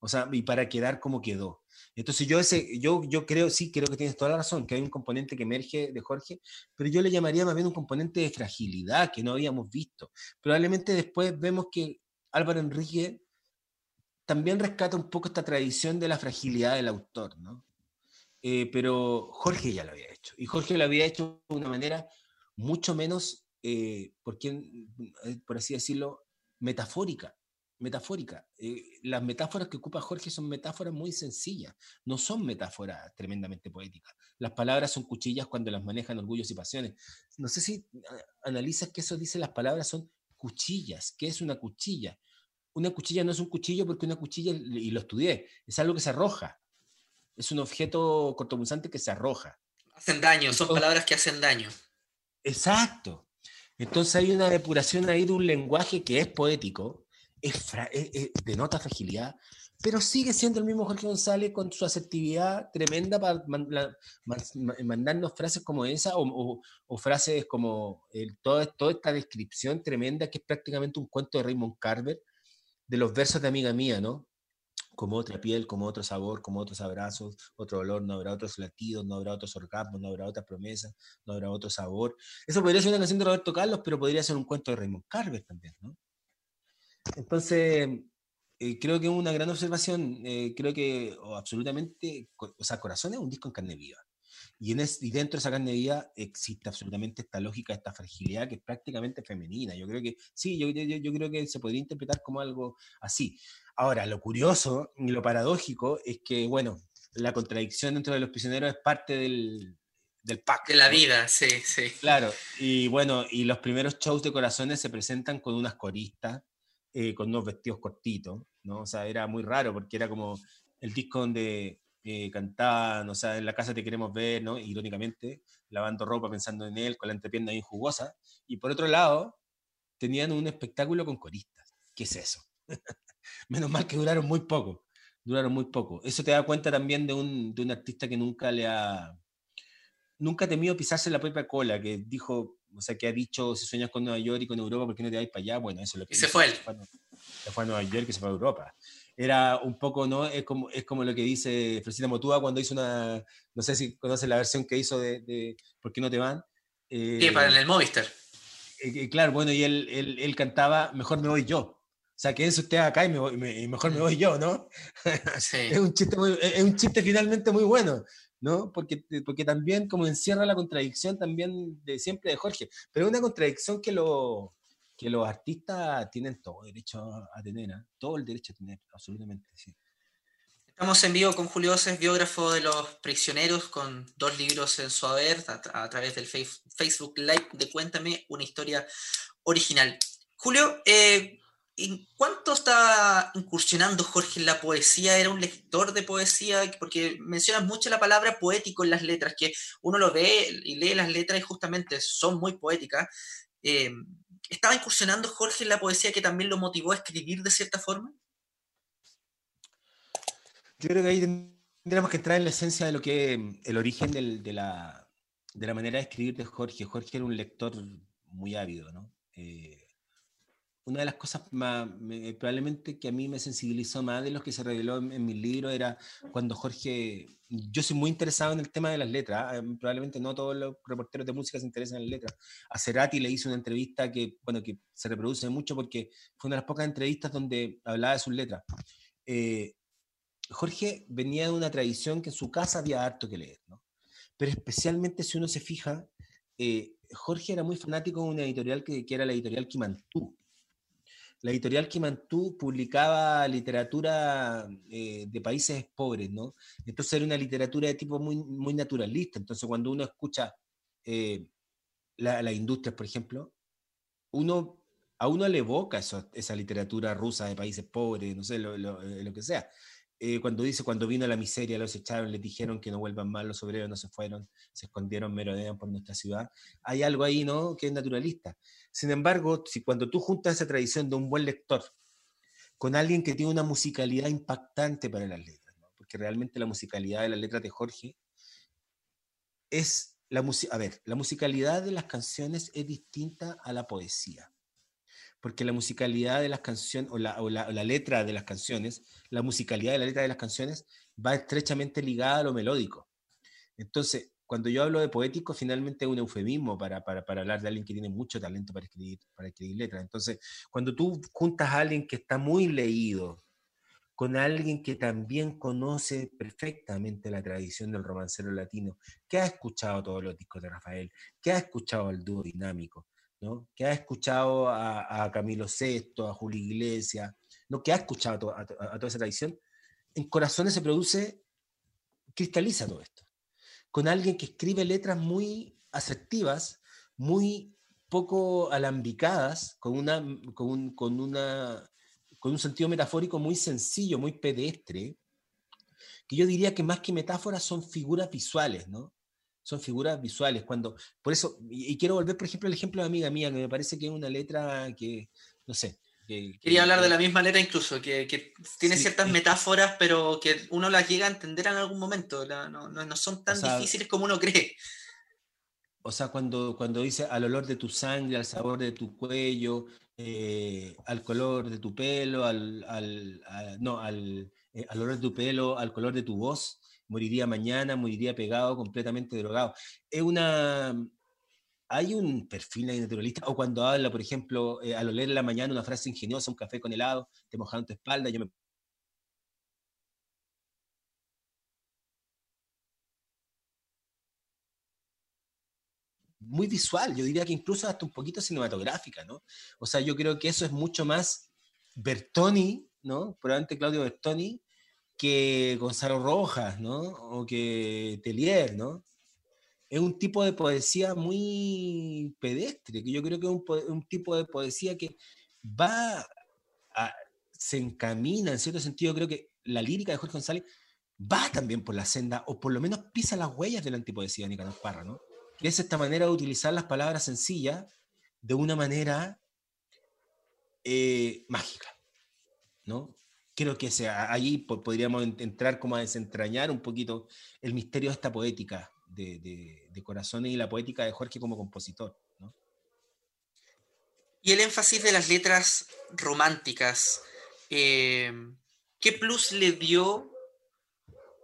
o sea, y para quedar como quedó. Entonces yo, ese, yo, yo creo, sí, creo que tienes toda la razón, que hay un componente que emerge de Jorge, pero yo le llamaría más bien un componente de fragilidad que no habíamos visto. Probablemente después vemos que Álvaro Enrique también rescata un poco esta tradición de la fragilidad del autor, ¿no? Eh, pero Jorge ya lo había hecho, y Jorge lo había hecho de una manera mucho menos, eh, por, eh, por así decirlo, metafórica. Metafórica. las metáforas que ocupa Jorge son metáforas muy sencillas, no son metáforas tremendamente poéticas. Las palabras son cuchillas cuando las manejan orgullos y pasiones. No sé si analizas que eso dice las palabras son cuchillas. ¿Qué es una cuchilla? Una cuchilla no es un cuchillo porque una cuchilla, y lo estudié, es algo que se arroja. Es un objeto cortopunzante que se arroja. Hacen daño, son palabras que hacen daño. Exacto. Entonces hay una depuración ahí de un lenguaje que es poético, es, denota fragilidad, pero sigue siendo el mismo Jorge González con su asertividad tremenda para mandarnos frases como esa o, frases como el, toda, toda esta descripción tremenda que es prácticamente un cuento de Raymond Carver de los versos de amiga mía, ¿no? como otra piel, como otro sabor, como otros abrazos, otro olor, no habrá otros latidos, no habrá otros orgasmos, no habrá otras promesas, no habrá otro sabor. Eso podría ser una canción de Roberto Carlos, pero podría ser un cuento de Raymond Carver también, ¿no? Entonces, eh, creo que es una gran observación, eh, creo que absolutamente, o sea, Corazón es un disco en carne viva. Y, en y dentro de esa carne viva existe absolutamente esta lógica, esta fragilidad que es prácticamente femenina. Yo creo que sí, yo, yo, yo creo que se podría interpretar como algo así. Ahora, lo curioso y lo paradójico es que, bueno, la contradicción dentro de los prisioneros es parte del, del pack. De la vida, sí, sí. Claro, y bueno, y los primeros shows de corazones se presentan con unas coristas, eh, con unos vestidos cortitos, ¿no? O sea, era muy raro porque era como el disco donde eh, cantaban, o sea, en la casa te queremos ver, ¿no? Irónicamente, lavando ropa pensando en él, con la entrepierna bien jugosa. Y por otro lado, tenían un espectáculo con coristas. ¿Qué es eso? Menos mal que duraron muy poco. Duraron muy poco. Eso te da cuenta también de un, de un artista que nunca le ha. Nunca ha temido pisarse la propia cola, que dijo, o sea, que ha dicho, si sueñas con Nueva York y con Europa, ¿por qué no te vais para allá? Bueno, eso es lo que... Y se fue él. Se fue a Nueva York y se fue a Europa. Era un poco, ¿no? Es como, es como lo que dice Fresita Motúa cuando hizo una, no sé si conoces la versión que hizo de, de ¿Por qué no te van? Eh, sí, para el Movistar. Eh, eh, claro, bueno, y él, él, él, cantaba Mejor me voy yo. O sea, quédense usted acá y, me mejor me voy yo, ¿no? es, un chiste es un chiste finalmente muy bueno, ¿no? Porque, porque también como encierra la contradicción también de siempre de Jorge, pero es una contradicción que, lo, que los artistas tienen todo derecho a, tener, ¿eh? todo el derecho a tener, absolutamente. Estamos en vivo con Julio Oces, biógrafo de los prisioneros, con dos libros en su haber, a, través del Facebook Live de Cuéntame, una historia original. Julio, eh, ¿En cuánto estaba incursionando Jorge en la poesía? ¿Era un lector de poesía? Porque mencionas mucho la palabra poético en las letras, que uno lo ve y lee las letras y justamente son muy poéticas. Eh, ¿Estaba incursionando Jorge en la poesía que también lo motivó a escribir de cierta forma? Yo creo que ahí tendríamos que entrar en la esencia de lo que el origen de, la, de, la, manera de escribir de Jorge. Jorge era un lector muy ávido, ¿no? Eh, una de las cosas más, probablemente que a mí me sensibilizó más de los que se reveló en, mi libro era cuando Jorge, yo soy muy interesado en el tema de las letras, eh, probablemente no todos los reporteros de música se interesan en las letras. A Cerati le hice una entrevista que, bueno, que se reproduce mucho porque fue una de las pocas entrevistas donde hablaba de sus letras. Eh, Jorge venía de una tradición que en su casa había harto que leer, ¿no? Pero especialmente si uno se fija, eh, Jorge era muy fanático de una editorial que, que era la editorial Kimantú la editorial Kimantú publicaba literatura eh, de países pobres, ¿no? Entonces era una literatura de tipo muy, muy naturalista. Entonces cuando uno escucha eh, la, la, industria, por ejemplo, uno, a uno le evoca esa literatura rusa de países pobres, no sé, lo, lo que sea. Eh, cuando dice, cuando vino la miseria, los echaron, les dijeron que no vuelvan más, los obreros no se fueron, se escondieron, merodean por nuestra ciudad. Hay algo ahí, ¿no?, que es naturalista. Sin embargo, si cuando tú juntas esa tradición de un buen lector con alguien que tiene una musicalidad impactante para las letras, ¿no? porque realmente la musicalidad de las letras de Jorge es la a ver, la musicalidad de las canciones es distinta a la poesía porque la musicalidad de las canciones, o, la, o la, letra de las canciones, la musicalidad de la letra de las canciones va estrechamente ligada a lo melódico. Entonces, cuando yo hablo de poético, finalmente es un eufemismo para, para, para, hablar de alguien que tiene mucho talento para escribir, para escribir letras. Entonces, cuando tú juntas a alguien que está muy leído, con alguien que también conoce perfectamente la tradición del romancero latino, que ha escuchado todos los discos de Rafael, que ha escuchado el dúo dinámico, que ha escuchado a, Camilo VI, a Julio Iglesias, ¿no? que ha escuchado a, toda esa tradición, en Corazones se produce, cristaliza todo esto. Con alguien que escribe letras muy asertivas, muy poco alambicadas, con un sentido metafórico muy sencillo, muy pedestre, que yo diría que más que metáforas son figuras visuales, ¿no? Son figuras visuales. Cuando, por eso, y, quiero volver, por ejemplo, al ejemplo de amiga mía, que me parece que es una letra que, no sé. Quería hablar de la misma letra incluso, que, tiene ciertas metáforas, pero que uno las llega a entender en algún momento, no, no, son tan difíciles como uno cree. O sea, cuando, cuando dice al olor de tu sangre, al sabor de tu cuello, eh, al color de tu pelo, al, al no, al, eh, al olor de tu pelo, al color de tu voz, moriría mañana, moriría pegado, completamente drogado. Es una... Hay un perfil de naturalista, o cuando habla, por ejemplo, eh, al oler en la mañana una frase ingeniosa, un café con helado, te mojaron tu espalda, yo me muy visual, yo diría que incluso hasta un poquito cinematográfica, ¿no? O sea, yo creo que eso es mucho más Bertoni, ¿no? Probablemente Claudio Bertoni, que Gonzalo Rojas, ¿no? O que Telier, ¿no? Es un tipo de poesía muy pedestre, que yo creo que es un, tipo de poesía que va, se encamina, en cierto sentido, creo que la lírica de Jorge González va también por la senda, o por lo menos pisa las huellas de la antipoesía de Nicanor Parra, ¿no? que es esta manera de utilizar las palabras sencillas de una manera eh, mágica, ¿no? Creo que sea, ahí podríamos entrar como a desentrañar un poquito el misterio de esta poética de, de, Corazones y la poética de Jorge como compositor, ¿no? Y el énfasis de las letras románticas, eh, ¿qué plus le dio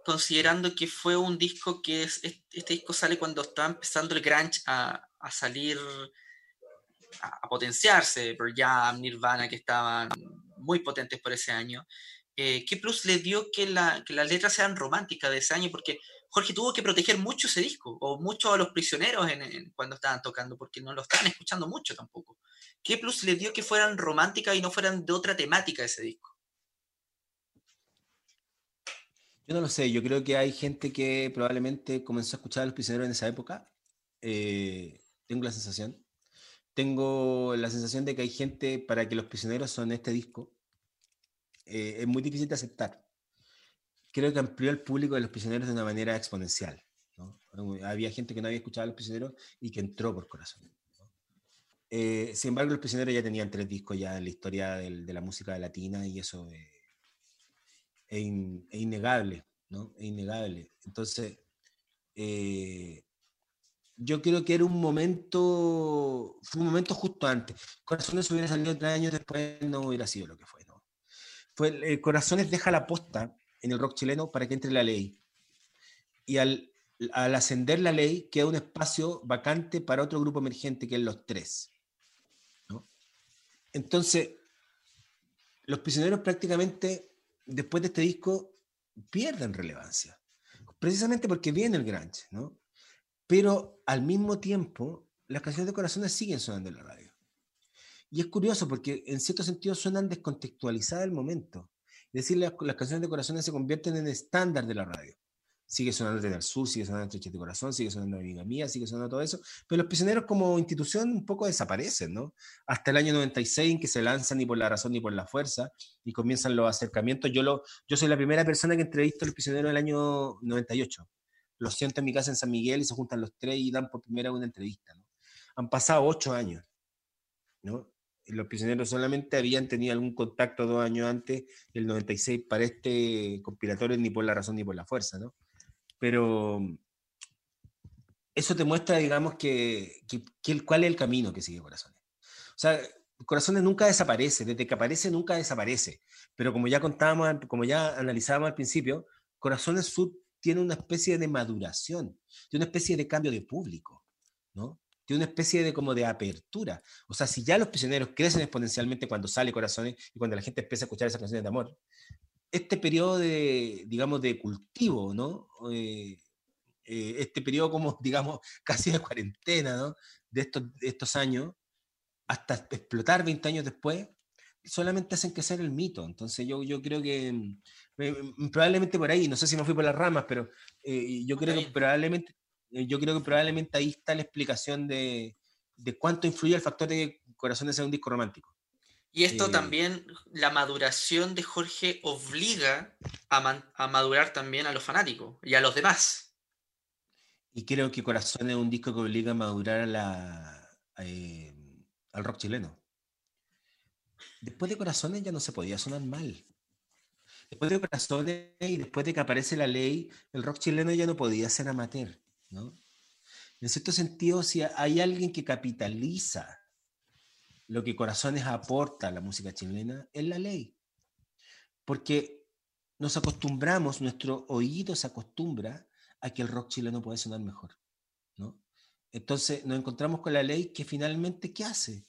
considerando que fue un disco que es, este disco sale cuando estaba empezando el grunge a, a salir, a, potenciarse, por Jam, Nirvana, que estaban muy potentes por ese año. Eh, ¿Qué plus le dio que, la, que, las letras sean románticas de ese año? Porque Jorge tuvo que proteger mucho ese disco, o mucho a los prisioneros cuando estaban tocando, porque no lo estaban escuchando mucho tampoco. ¿Qué plus le dio que fueran románticas y no fueran de otra temática ese disco? Yo no lo sé, yo creo que hay gente que probablemente comenzó a escuchar a los prisioneros en esa época. Eh, tengo la sensación. Tengo la sensación de que hay gente para que los prisioneros son este disco. Eh, es muy difícil de aceptar. Creo que amplió el público de los prisioneros de una manera exponencial. Había gente que no había escuchado a los prisioneros y que entró por corazón. Eh, sin embargo, los prisioneros ya tenían tres discos ya en la historia de la música latina y eso es, innegable, ¿no? Es innegable. Entonces, eh, yo creo que era un momento, fue un momento justo antes. Corazones hubiera salido tres años después, no hubiera sido lo que fue, ¿no? Fue, Corazones deja la posta en el rock chileno para que entre la ley. Y al, al ascender la ley, queda un espacio vacante para otro grupo emergente que es los tres. ¿no? Entonces, los prisioneros prácticamente después de este disco pierden relevancia, precisamente porque viene el grunge, ¿no? Pero al mismo tiempo, las canciones de corazones siguen sonando en la radio. Y es curioso porque en cierto sentido suenan descontextualizadas el momento. Es decir, las, las canciones de corazones se convierten en estándar de la radio sigue sonando desde el sur, sigue sonando Treche de Corazón, sigue sonando Amiga Mía, sigue sonando todo eso, pero los prisioneros como institución un poco desaparecen, ¿no? Hasta el año 96 en que se lanzan ni por la razón ni por la fuerza y comienzan los acercamientos. Yo, lo, yo soy la primera persona que entrevisto a los prisioneros el año 98. Los siento en mi casa en San Miguel y se juntan los tres y dan por primera una entrevista, ¿no? Han pasado ocho años, ¿no? los prisioneros solamente habían tenido algún contacto dos años antes, el 96, para este conspiratorio ni por la razón ni por la fuerza, ¿no? pero eso te muestra, digamos, que, cuál es el camino que sigue Corazones. O sea, Corazones nunca desaparece, desde que aparece nunca desaparece, pero como ya contábamos, como ya analizábamos al principio, Corazones tiene una especie de maduración, tiene una especie de cambio de público, ¿no? Tiene una especie de como de apertura. O sea, si ya los prisioneros crecen exponencialmente cuando sale Corazones y cuando la gente empieza a escuchar esas canciones de amor, este periodo de, digamos, de cultivo, ¿no? Eh, eh, este periodo como, digamos, casi de cuarentena, ¿no? De estos, estos años, hasta explotar 20 años después, solamente hacen que ser el mito. Entonces yo, yo creo que mm, mm, probablemente por ahí, no sé si me fui por las ramas, pero eh, yo creo que probablemente, yo creo que probablemente ahí está la explicación de, de cuánto influye el factor de corazón de ser un disco romántico. Y esto también, la maduración de Jorge obliga a, madurar también a los fanáticos y a los demás. Y creo que Corazón es un disco que obliga a madurar a la, eh, al rock chileno. Después de Corazones ya no se podía sonar mal. Después de Corazones y después de que aparece la ley, el rock chileno ya no podía ser amateur. ¿no? En cierto sentido, si hay alguien que capitaliza lo que Corazones aporta a la música chilena es la ley. Porque nos acostumbramos, nuestro oído se acostumbra a que el rock chileno puede sonar mejor, ¿no? Entonces nos encontramos con la ley que finalmente, ¿qué hace?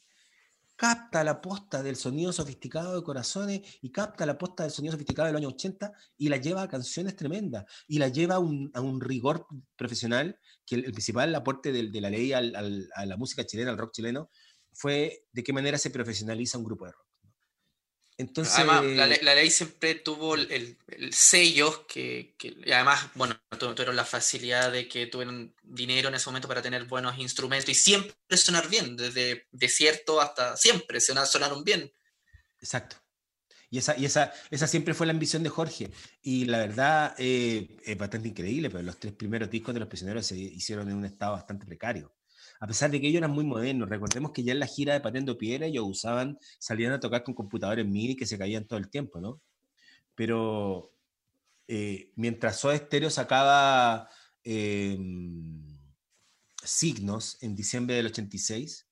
Capta la posta del sonido sofisticado de Corazones y capta la posta del sonido sofisticado del año 80 y la lleva a canciones tremendas y la lleva a un, rigor profesional que el, principal aporte de, la ley a la música chilena, al rock chileno, fue de qué manera se profesionaliza un grupo de rock. Entonces, además, la, ley siempre tuvo el, sello que, y además, bueno, tuvieron la facilidad de que tuvieron dinero en ese momento para tener buenos instrumentos y siempre sonar bien, desde desierto hasta siempre, sonaron bien. Exacto. Y esa, y esa, esa siempre fue la ambición de Jorge. Y la verdad eh, es bastante increíble, pero los tres primeros discos de Los Prisioneros se hicieron en un estado bastante precario a pesar de que ellos eran muy modernos. Recordemos que ya en la gira de Patendo Piedra ellos usaban, salían a tocar con computadores MIDI que se caían todo el tiempo, ¿no? Pero eh, mientras Soda Stereo sacaba em, signos en diciembre del 86,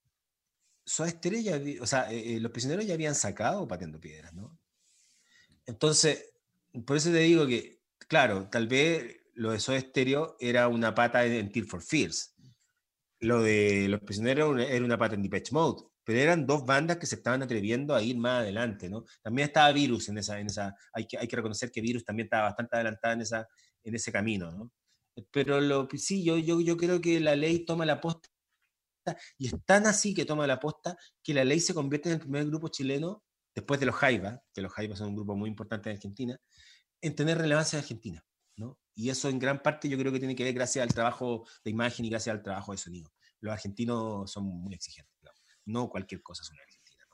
Soda Stereo ya, o sea, eh, eh, los prisioneros ya habían sacado Patendo Piedras, ¿no? Entonces, por eso te digo que, claro, tal vez lo de Soda Stereo era una pata en Tear for Fears, lo de Los Prisioneros era una pata en Depeche Mode, pero eran dos bandas que se estaban atreviendo a ir más adelante, ¿no? También estaba Virus en esa, en esa hay, que, hay que reconocer que Virus también estaba bastante adelantada en, esa, en ese camino, ¿no? Pero lo, sí, yo, yo, yo creo que la ley toma la posta, y es tan así que toma la posta, que la ley se convierte en el primer grupo chileno, después de los Jaiba, que los Jaiba son un grupo muy importante en Argentina, en tener relevancia en Argentina. Y eso en gran parte yo creo que tiene que ver gracias al trabajo de imagen y gracias al trabajo de sonido. Los argentinos son muy exigentes, no cualquier cosa es una Argentina.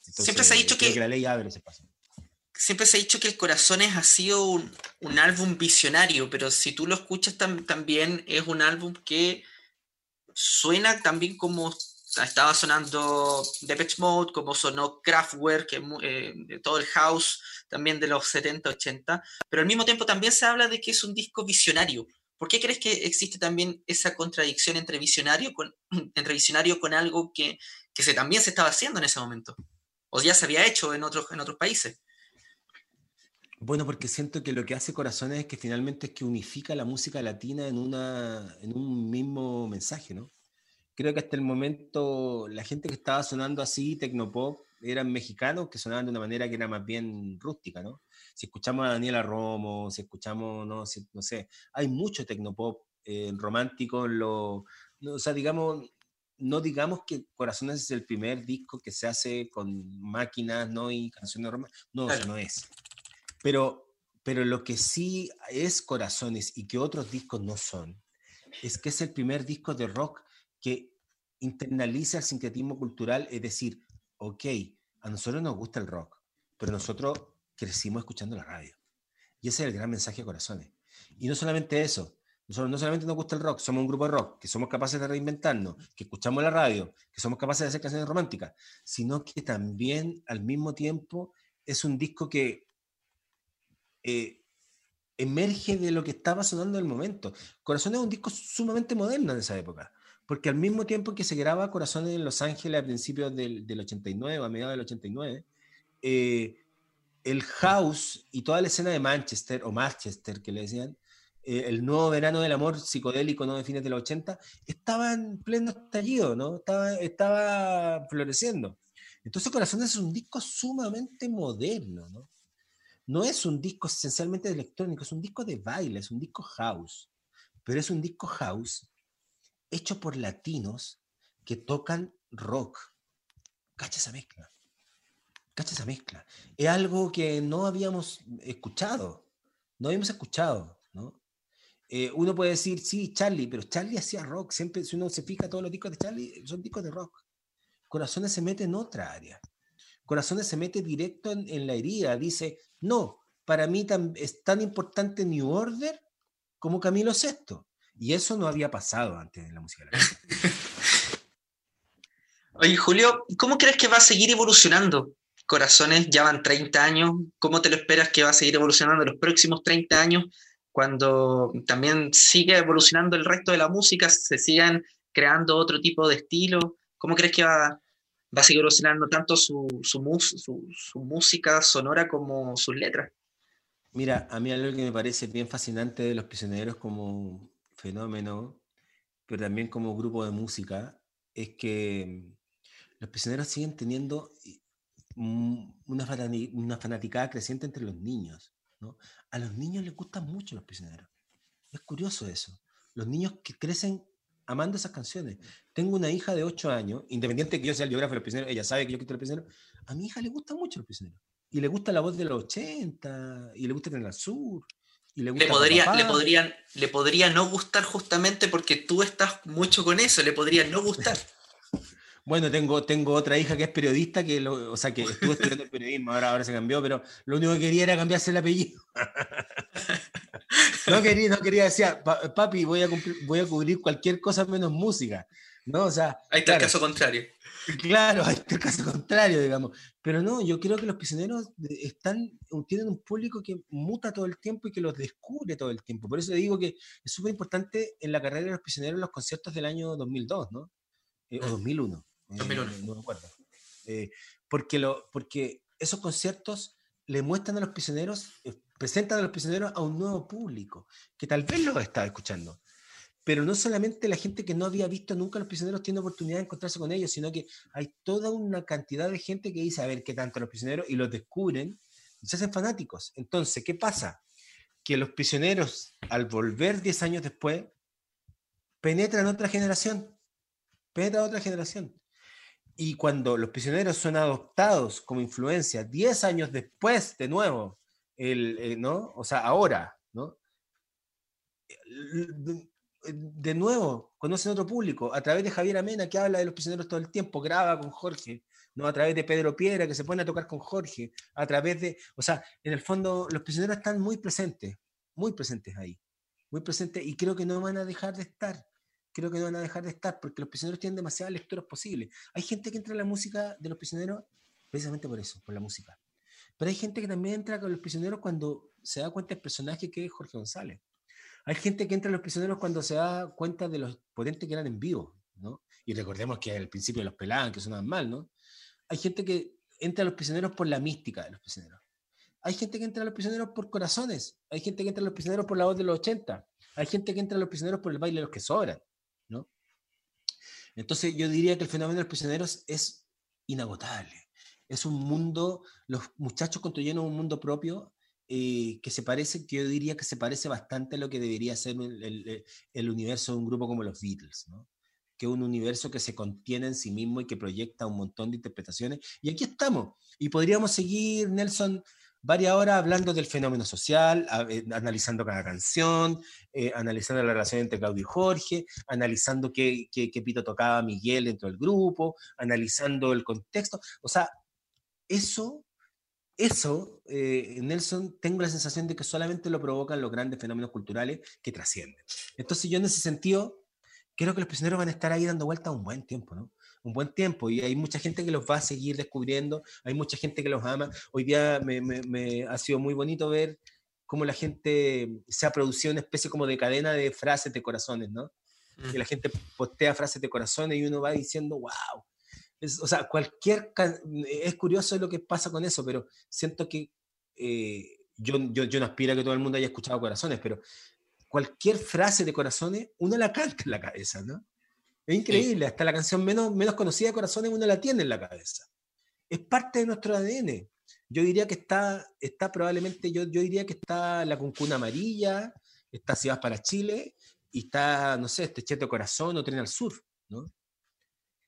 siempre se ha dicho que, la ley abre ese. Siempre se ha dicho que El Corazones ha sido un, álbum visionario, pero si tú lo escuchas también es un álbum que suena también como estaba sonando Depeche Mode, como sonó Kraftwerk, eh, todo el house también de los 70, 80, pero al mismo tiempo también se habla de que es un disco visionario. ¿Por qué crees que existe también esa contradicción entre visionario con, entre visionario con algo que, que se, también se estaba haciendo en ese momento? ¿O ya se había hecho en otros, en otros países? Bueno, porque siento que lo que hace Corazones es que finalmente es que unifica la música latina en, una, en un mismo mensaje, ¿no? Creo que hasta el momento la gente que estaba sonando así, tecnopop, eran mexicanos que sonaban de una manera que era más bien rústica, ¿no? Si escuchamos a Daniela Romo, si escuchamos, no, no sé, hay mucho tecnopop eh, romántico lo, o sea, digamos, no digamos que Corazones es el primer disco que se hace con máquinas, ¿no? Y canciones románticas, no, eso no es. Pero, pero lo que sí es Corazones y que otros discos no son, es que es el primer disco de rock que internaliza el sincretismo cultural, es decir, ok, a nosotros nos gusta el rock, pero nosotros crecimos escuchando la radio. Y ese es el gran mensaje de Corazones. Y no solamente eso, nosotros no solamente nos gusta el rock, somos un grupo de rock, que somos capaces de reinventarnos, que escuchamos la radio, que somos capaces de hacer canciones románticas, sino que también al mismo tiempo es un disco que eh, emerge de lo que estaba sonando en el momento. Corazones es un disco sumamente moderno en esa época porque al mismo tiempo que se graba Corazones en Los Ángeles a principios del, del 89 o a mediados del 89, eh, el house y toda la escena de Manchester, o Manchester que le decían, eh, el nuevo verano del amor psicodélico ¿no? de fines de los 80, estaba en pleno estallido, ¿no? estaba, estaba floreciendo. Entonces Corazones es un disco sumamente moderno, ¿no? No es un disco esencialmente electrónico, es un disco de baile, es un disco house, pero es un disco house hecho por latinos que tocan rock. Cacha esa mezcla. Cacha esa mezcla. Es algo que no habíamos escuchado. No habíamos escuchado, ¿no? Eh, uno puede decir, sí, Charlie, pero Charlie hacía rock. Siempre, si uno se fija, todos los discos de Charlie son discos de rock. Corazones se mete en otra área. Corazones se mete directo en, en la herida. Dice, no, para mí es tan importante New Order como Camilo VI. Y eso no había pasado antes en la música Oye, Julio, ¿cómo crees que va a seguir evolucionando? Corazones ya van 30 años. ¿Cómo te lo esperas que va a seguir evolucionando en los próximos 30 años cuando también sigue evolucionando el resto de la música, se sigan creando otro tipo de estilo? ¿Cómo crees que va, va a seguir evolucionando tanto su, su música sonora como sus letras? Mira, a mí algo que me parece bien fascinante de los prisioneros como fenómeno, pero también como grupo de música, es que los prisioneros siguen teniendo una, una fanaticada creciente entre los niños. ¿no? A los niños les gustan mucho los prisioneros. Es curioso eso. Los niños que crecen amando esas canciones. Tengo una hija de 8 años, independiente de que yo sea el biógrafo de los prisioneros, ella sabe que yo quiero los prisioneros. A mi hija le gusta mucho los prisioneros. Y le gusta la voz de los 80, y le gusta Tener al Sur. Y le, le, podría, le, podrían, le podría no gustar justamente porque tú estás mucho con eso, le podría no gustar. Bueno, tengo, tengo otra hija que es periodista, que o sea, que estuvo estudiando el periodismo, ahora, ahora se cambió, pero lo único que quería era cambiarse el apellido. no quería, no quería, decía, papi, voy a, voy a cubrir cualquier cosa menos música. ¿no? O sea, ahí está el caso contrario. Claro, está el caso contrario, digamos. Pero no, yo creo que los prisioneros están, tienen un público que muta todo el tiempo y que los descubre todo el tiempo. Por eso digo que es súper importante en la carrera de los prisioneros los conciertos del año 2002, ¿no? Eh, o 2001. 2001. No, me acuerdo. Eh, porque, lo, porque esos conciertos le muestran a los prisioneros, eh, presentan a los prisioneros a un nuevo público, que tal vez los está escuchando. Pero no solamente la gente que no había visto nunca a los prisioneros tiene oportunidad de encontrarse con ellos, sino que hay toda una cantidad de gente que dice a ver qué tanto los prisioneros y los descubren y se hacen fanáticos. Entonces, ¿qué pasa? Que los prisioneros, al volver 10 años después, penetran otra generación. Penetran otra generación. Y cuando los prisioneros son adoptados como influencia 10 años después, de nuevo, el, eh, ¿no? O sea, ahora, ¿no? De nuevo, conocen otro público, a través de Javier Amena, que habla de los prisioneros todo el tiempo, graba con Jorge, ¿no? A través de Pedro Piedra, que se pone a tocar con Jorge, a través de, o sea, en el fondo, los prisioneros están muy presentes, muy presentes ahí, muy presentes, y creo que no van a dejar de estar creo que no van a dejar de estar porque los prisioneros tienen demasiadas lecturas posibles. Hay gente que entra en la música de los prisioneros precisamente por eso, por la música. Pero hay gente que también entra con los prisioneros cuando se da cuenta del personaje que es Jorge González. Hay gente que entra en los prisioneros cuando se da cuenta de los potentes que eran en vivo, ¿no? Y recordemos que al principio los pelaban, que sonaban mal, ¿no? Hay gente que entra a los prisioneros por la mística de los prisioneros. Hay gente que entra a los prisioneros por corazones. Hay gente que entra a los prisioneros por la voz de los 80. Hay gente que entra a los prisioneros por el baile de los que sobran. Entonces yo diría que el fenómeno de los prisioneros es inagotable. Es un mundo, los muchachos construyeron un mundo propio eh, que se parece, que yo diría que se parece bastante a lo que debería ser el, universo de un grupo como los Beatles, ¿no? que es un universo que se contiene en sí mismo y que proyecta un montón de interpretaciones. Y aquí estamos. Y podríamos seguir, Nelson, varias horas hablando del fenómeno social, eh, analizando cada canción, eh, analizando la relación entre Claudio y Jorge, analizando qué, qué, pito tocaba Miguel dentro del grupo, analizando el contexto. O sea, eso, eso, eh, Nelson, tengo la sensación de que solamente lo provocan los grandes fenómenos culturales que trascienden. Entonces yo en ese sentido, creo que los prisioneros van a estar ahí dando vuelta un buen tiempo, ¿no? un buen tiempo y hay mucha gente que los va a seguir descubriendo, hay mucha gente que los ama. Hoy día me, ha sido muy bonito ver cómo la gente se ha producido una especie como de cadena de frases de corazones, ¿no? Y la gente postea frases de corazones y uno va diciendo, wow. O sea, cualquier... Es curioso lo que pasa con eso, pero siento que eh, yo, yo, yo no aspiro a que todo el mundo haya escuchado corazones, pero cualquier frase de corazones, uno la canta en la cabeza, ¿no? Es increíble, hasta la canción menos, menos conocida de Corazones uno la tiene en la cabeza. Es parte de nuestro ADN. Yo diría que está, está probablemente, yo, yo diría que está la Cuncuna Amarilla, está Si vas para Chile, y está, no sé, este Cheto Corazón o Tren al Sur, ¿no?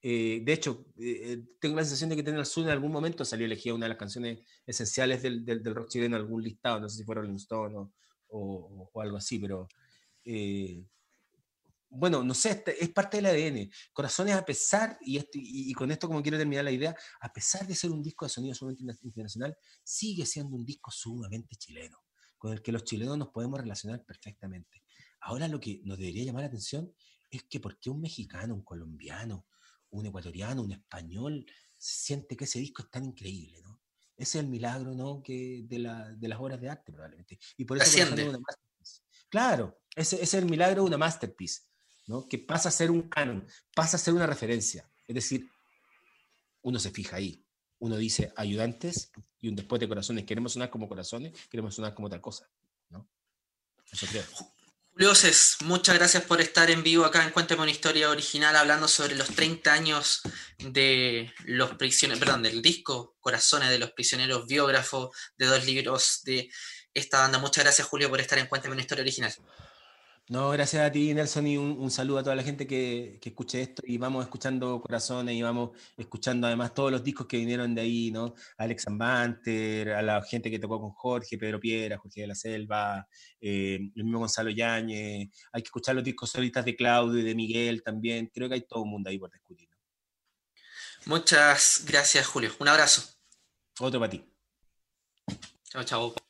Eh, de hecho, eh, eh, tengo la sensación de que en algún momento salió elegida una de las canciones esenciales del, del, rock chileno en algún listado, no sé si fuera Rolling Stone o, o, o algo así, pero bueno, no sé, este, es parte del ADN. Corazones, a pesar, y, y, con esto como quiero terminar la idea, a pesar de ser un disco de sonido sumamente internacional, sigue siendo un disco sumamente chileno, con el que los chilenos nos podemos relacionar perfectamente. Ahora lo que nos debería llamar la atención es que por qué un mexicano, un colombiano, un ecuatoriano, un español, siente que ese disco es tan increíble, ¿no? Ese es el milagro, ¿no? Que de, las obras de arte, probablemente. Y por eso una Claro, ese, ese, es el milagro de una masterpiece que pasa a ser un canon, pasa a ser una referencia. Es decir, uno se fija ahí, uno dice ayudantes y un después de corazones. Queremos sonar como corazones, queremos sonar como otra cosa. ¿no? Eso creo. Julio Cés, muchas gracias por estar en vivo acá en Cuéntame una historia original hablando sobre los 30 años de los prisioneros, perdón, del disco Corazones de los prisioneros, biógrafo de dos libros de esta banda. Muchas gracias Julio por estar en Cuéntame una historia original. No, gracias a ti, Nelson, y un, saludo a toda la gente que, escuche esto. Y vamos escuchando Corazones y vamos escuchando además todos los discos que vinieron de ahí, ¿no? Alex Ambanter, a la gente que tocó con Jorge, Pedro Piera, Jorge de la Selva, eh, el mismo Gonzalo Yañez. Hay que escuchar los discos solistas de Claudio y de Miguel también. Creo que hay todo un mundo ahí por discutir. Muchas gracias, Julio. Un abrazo. Otro para ti. Chao, chao.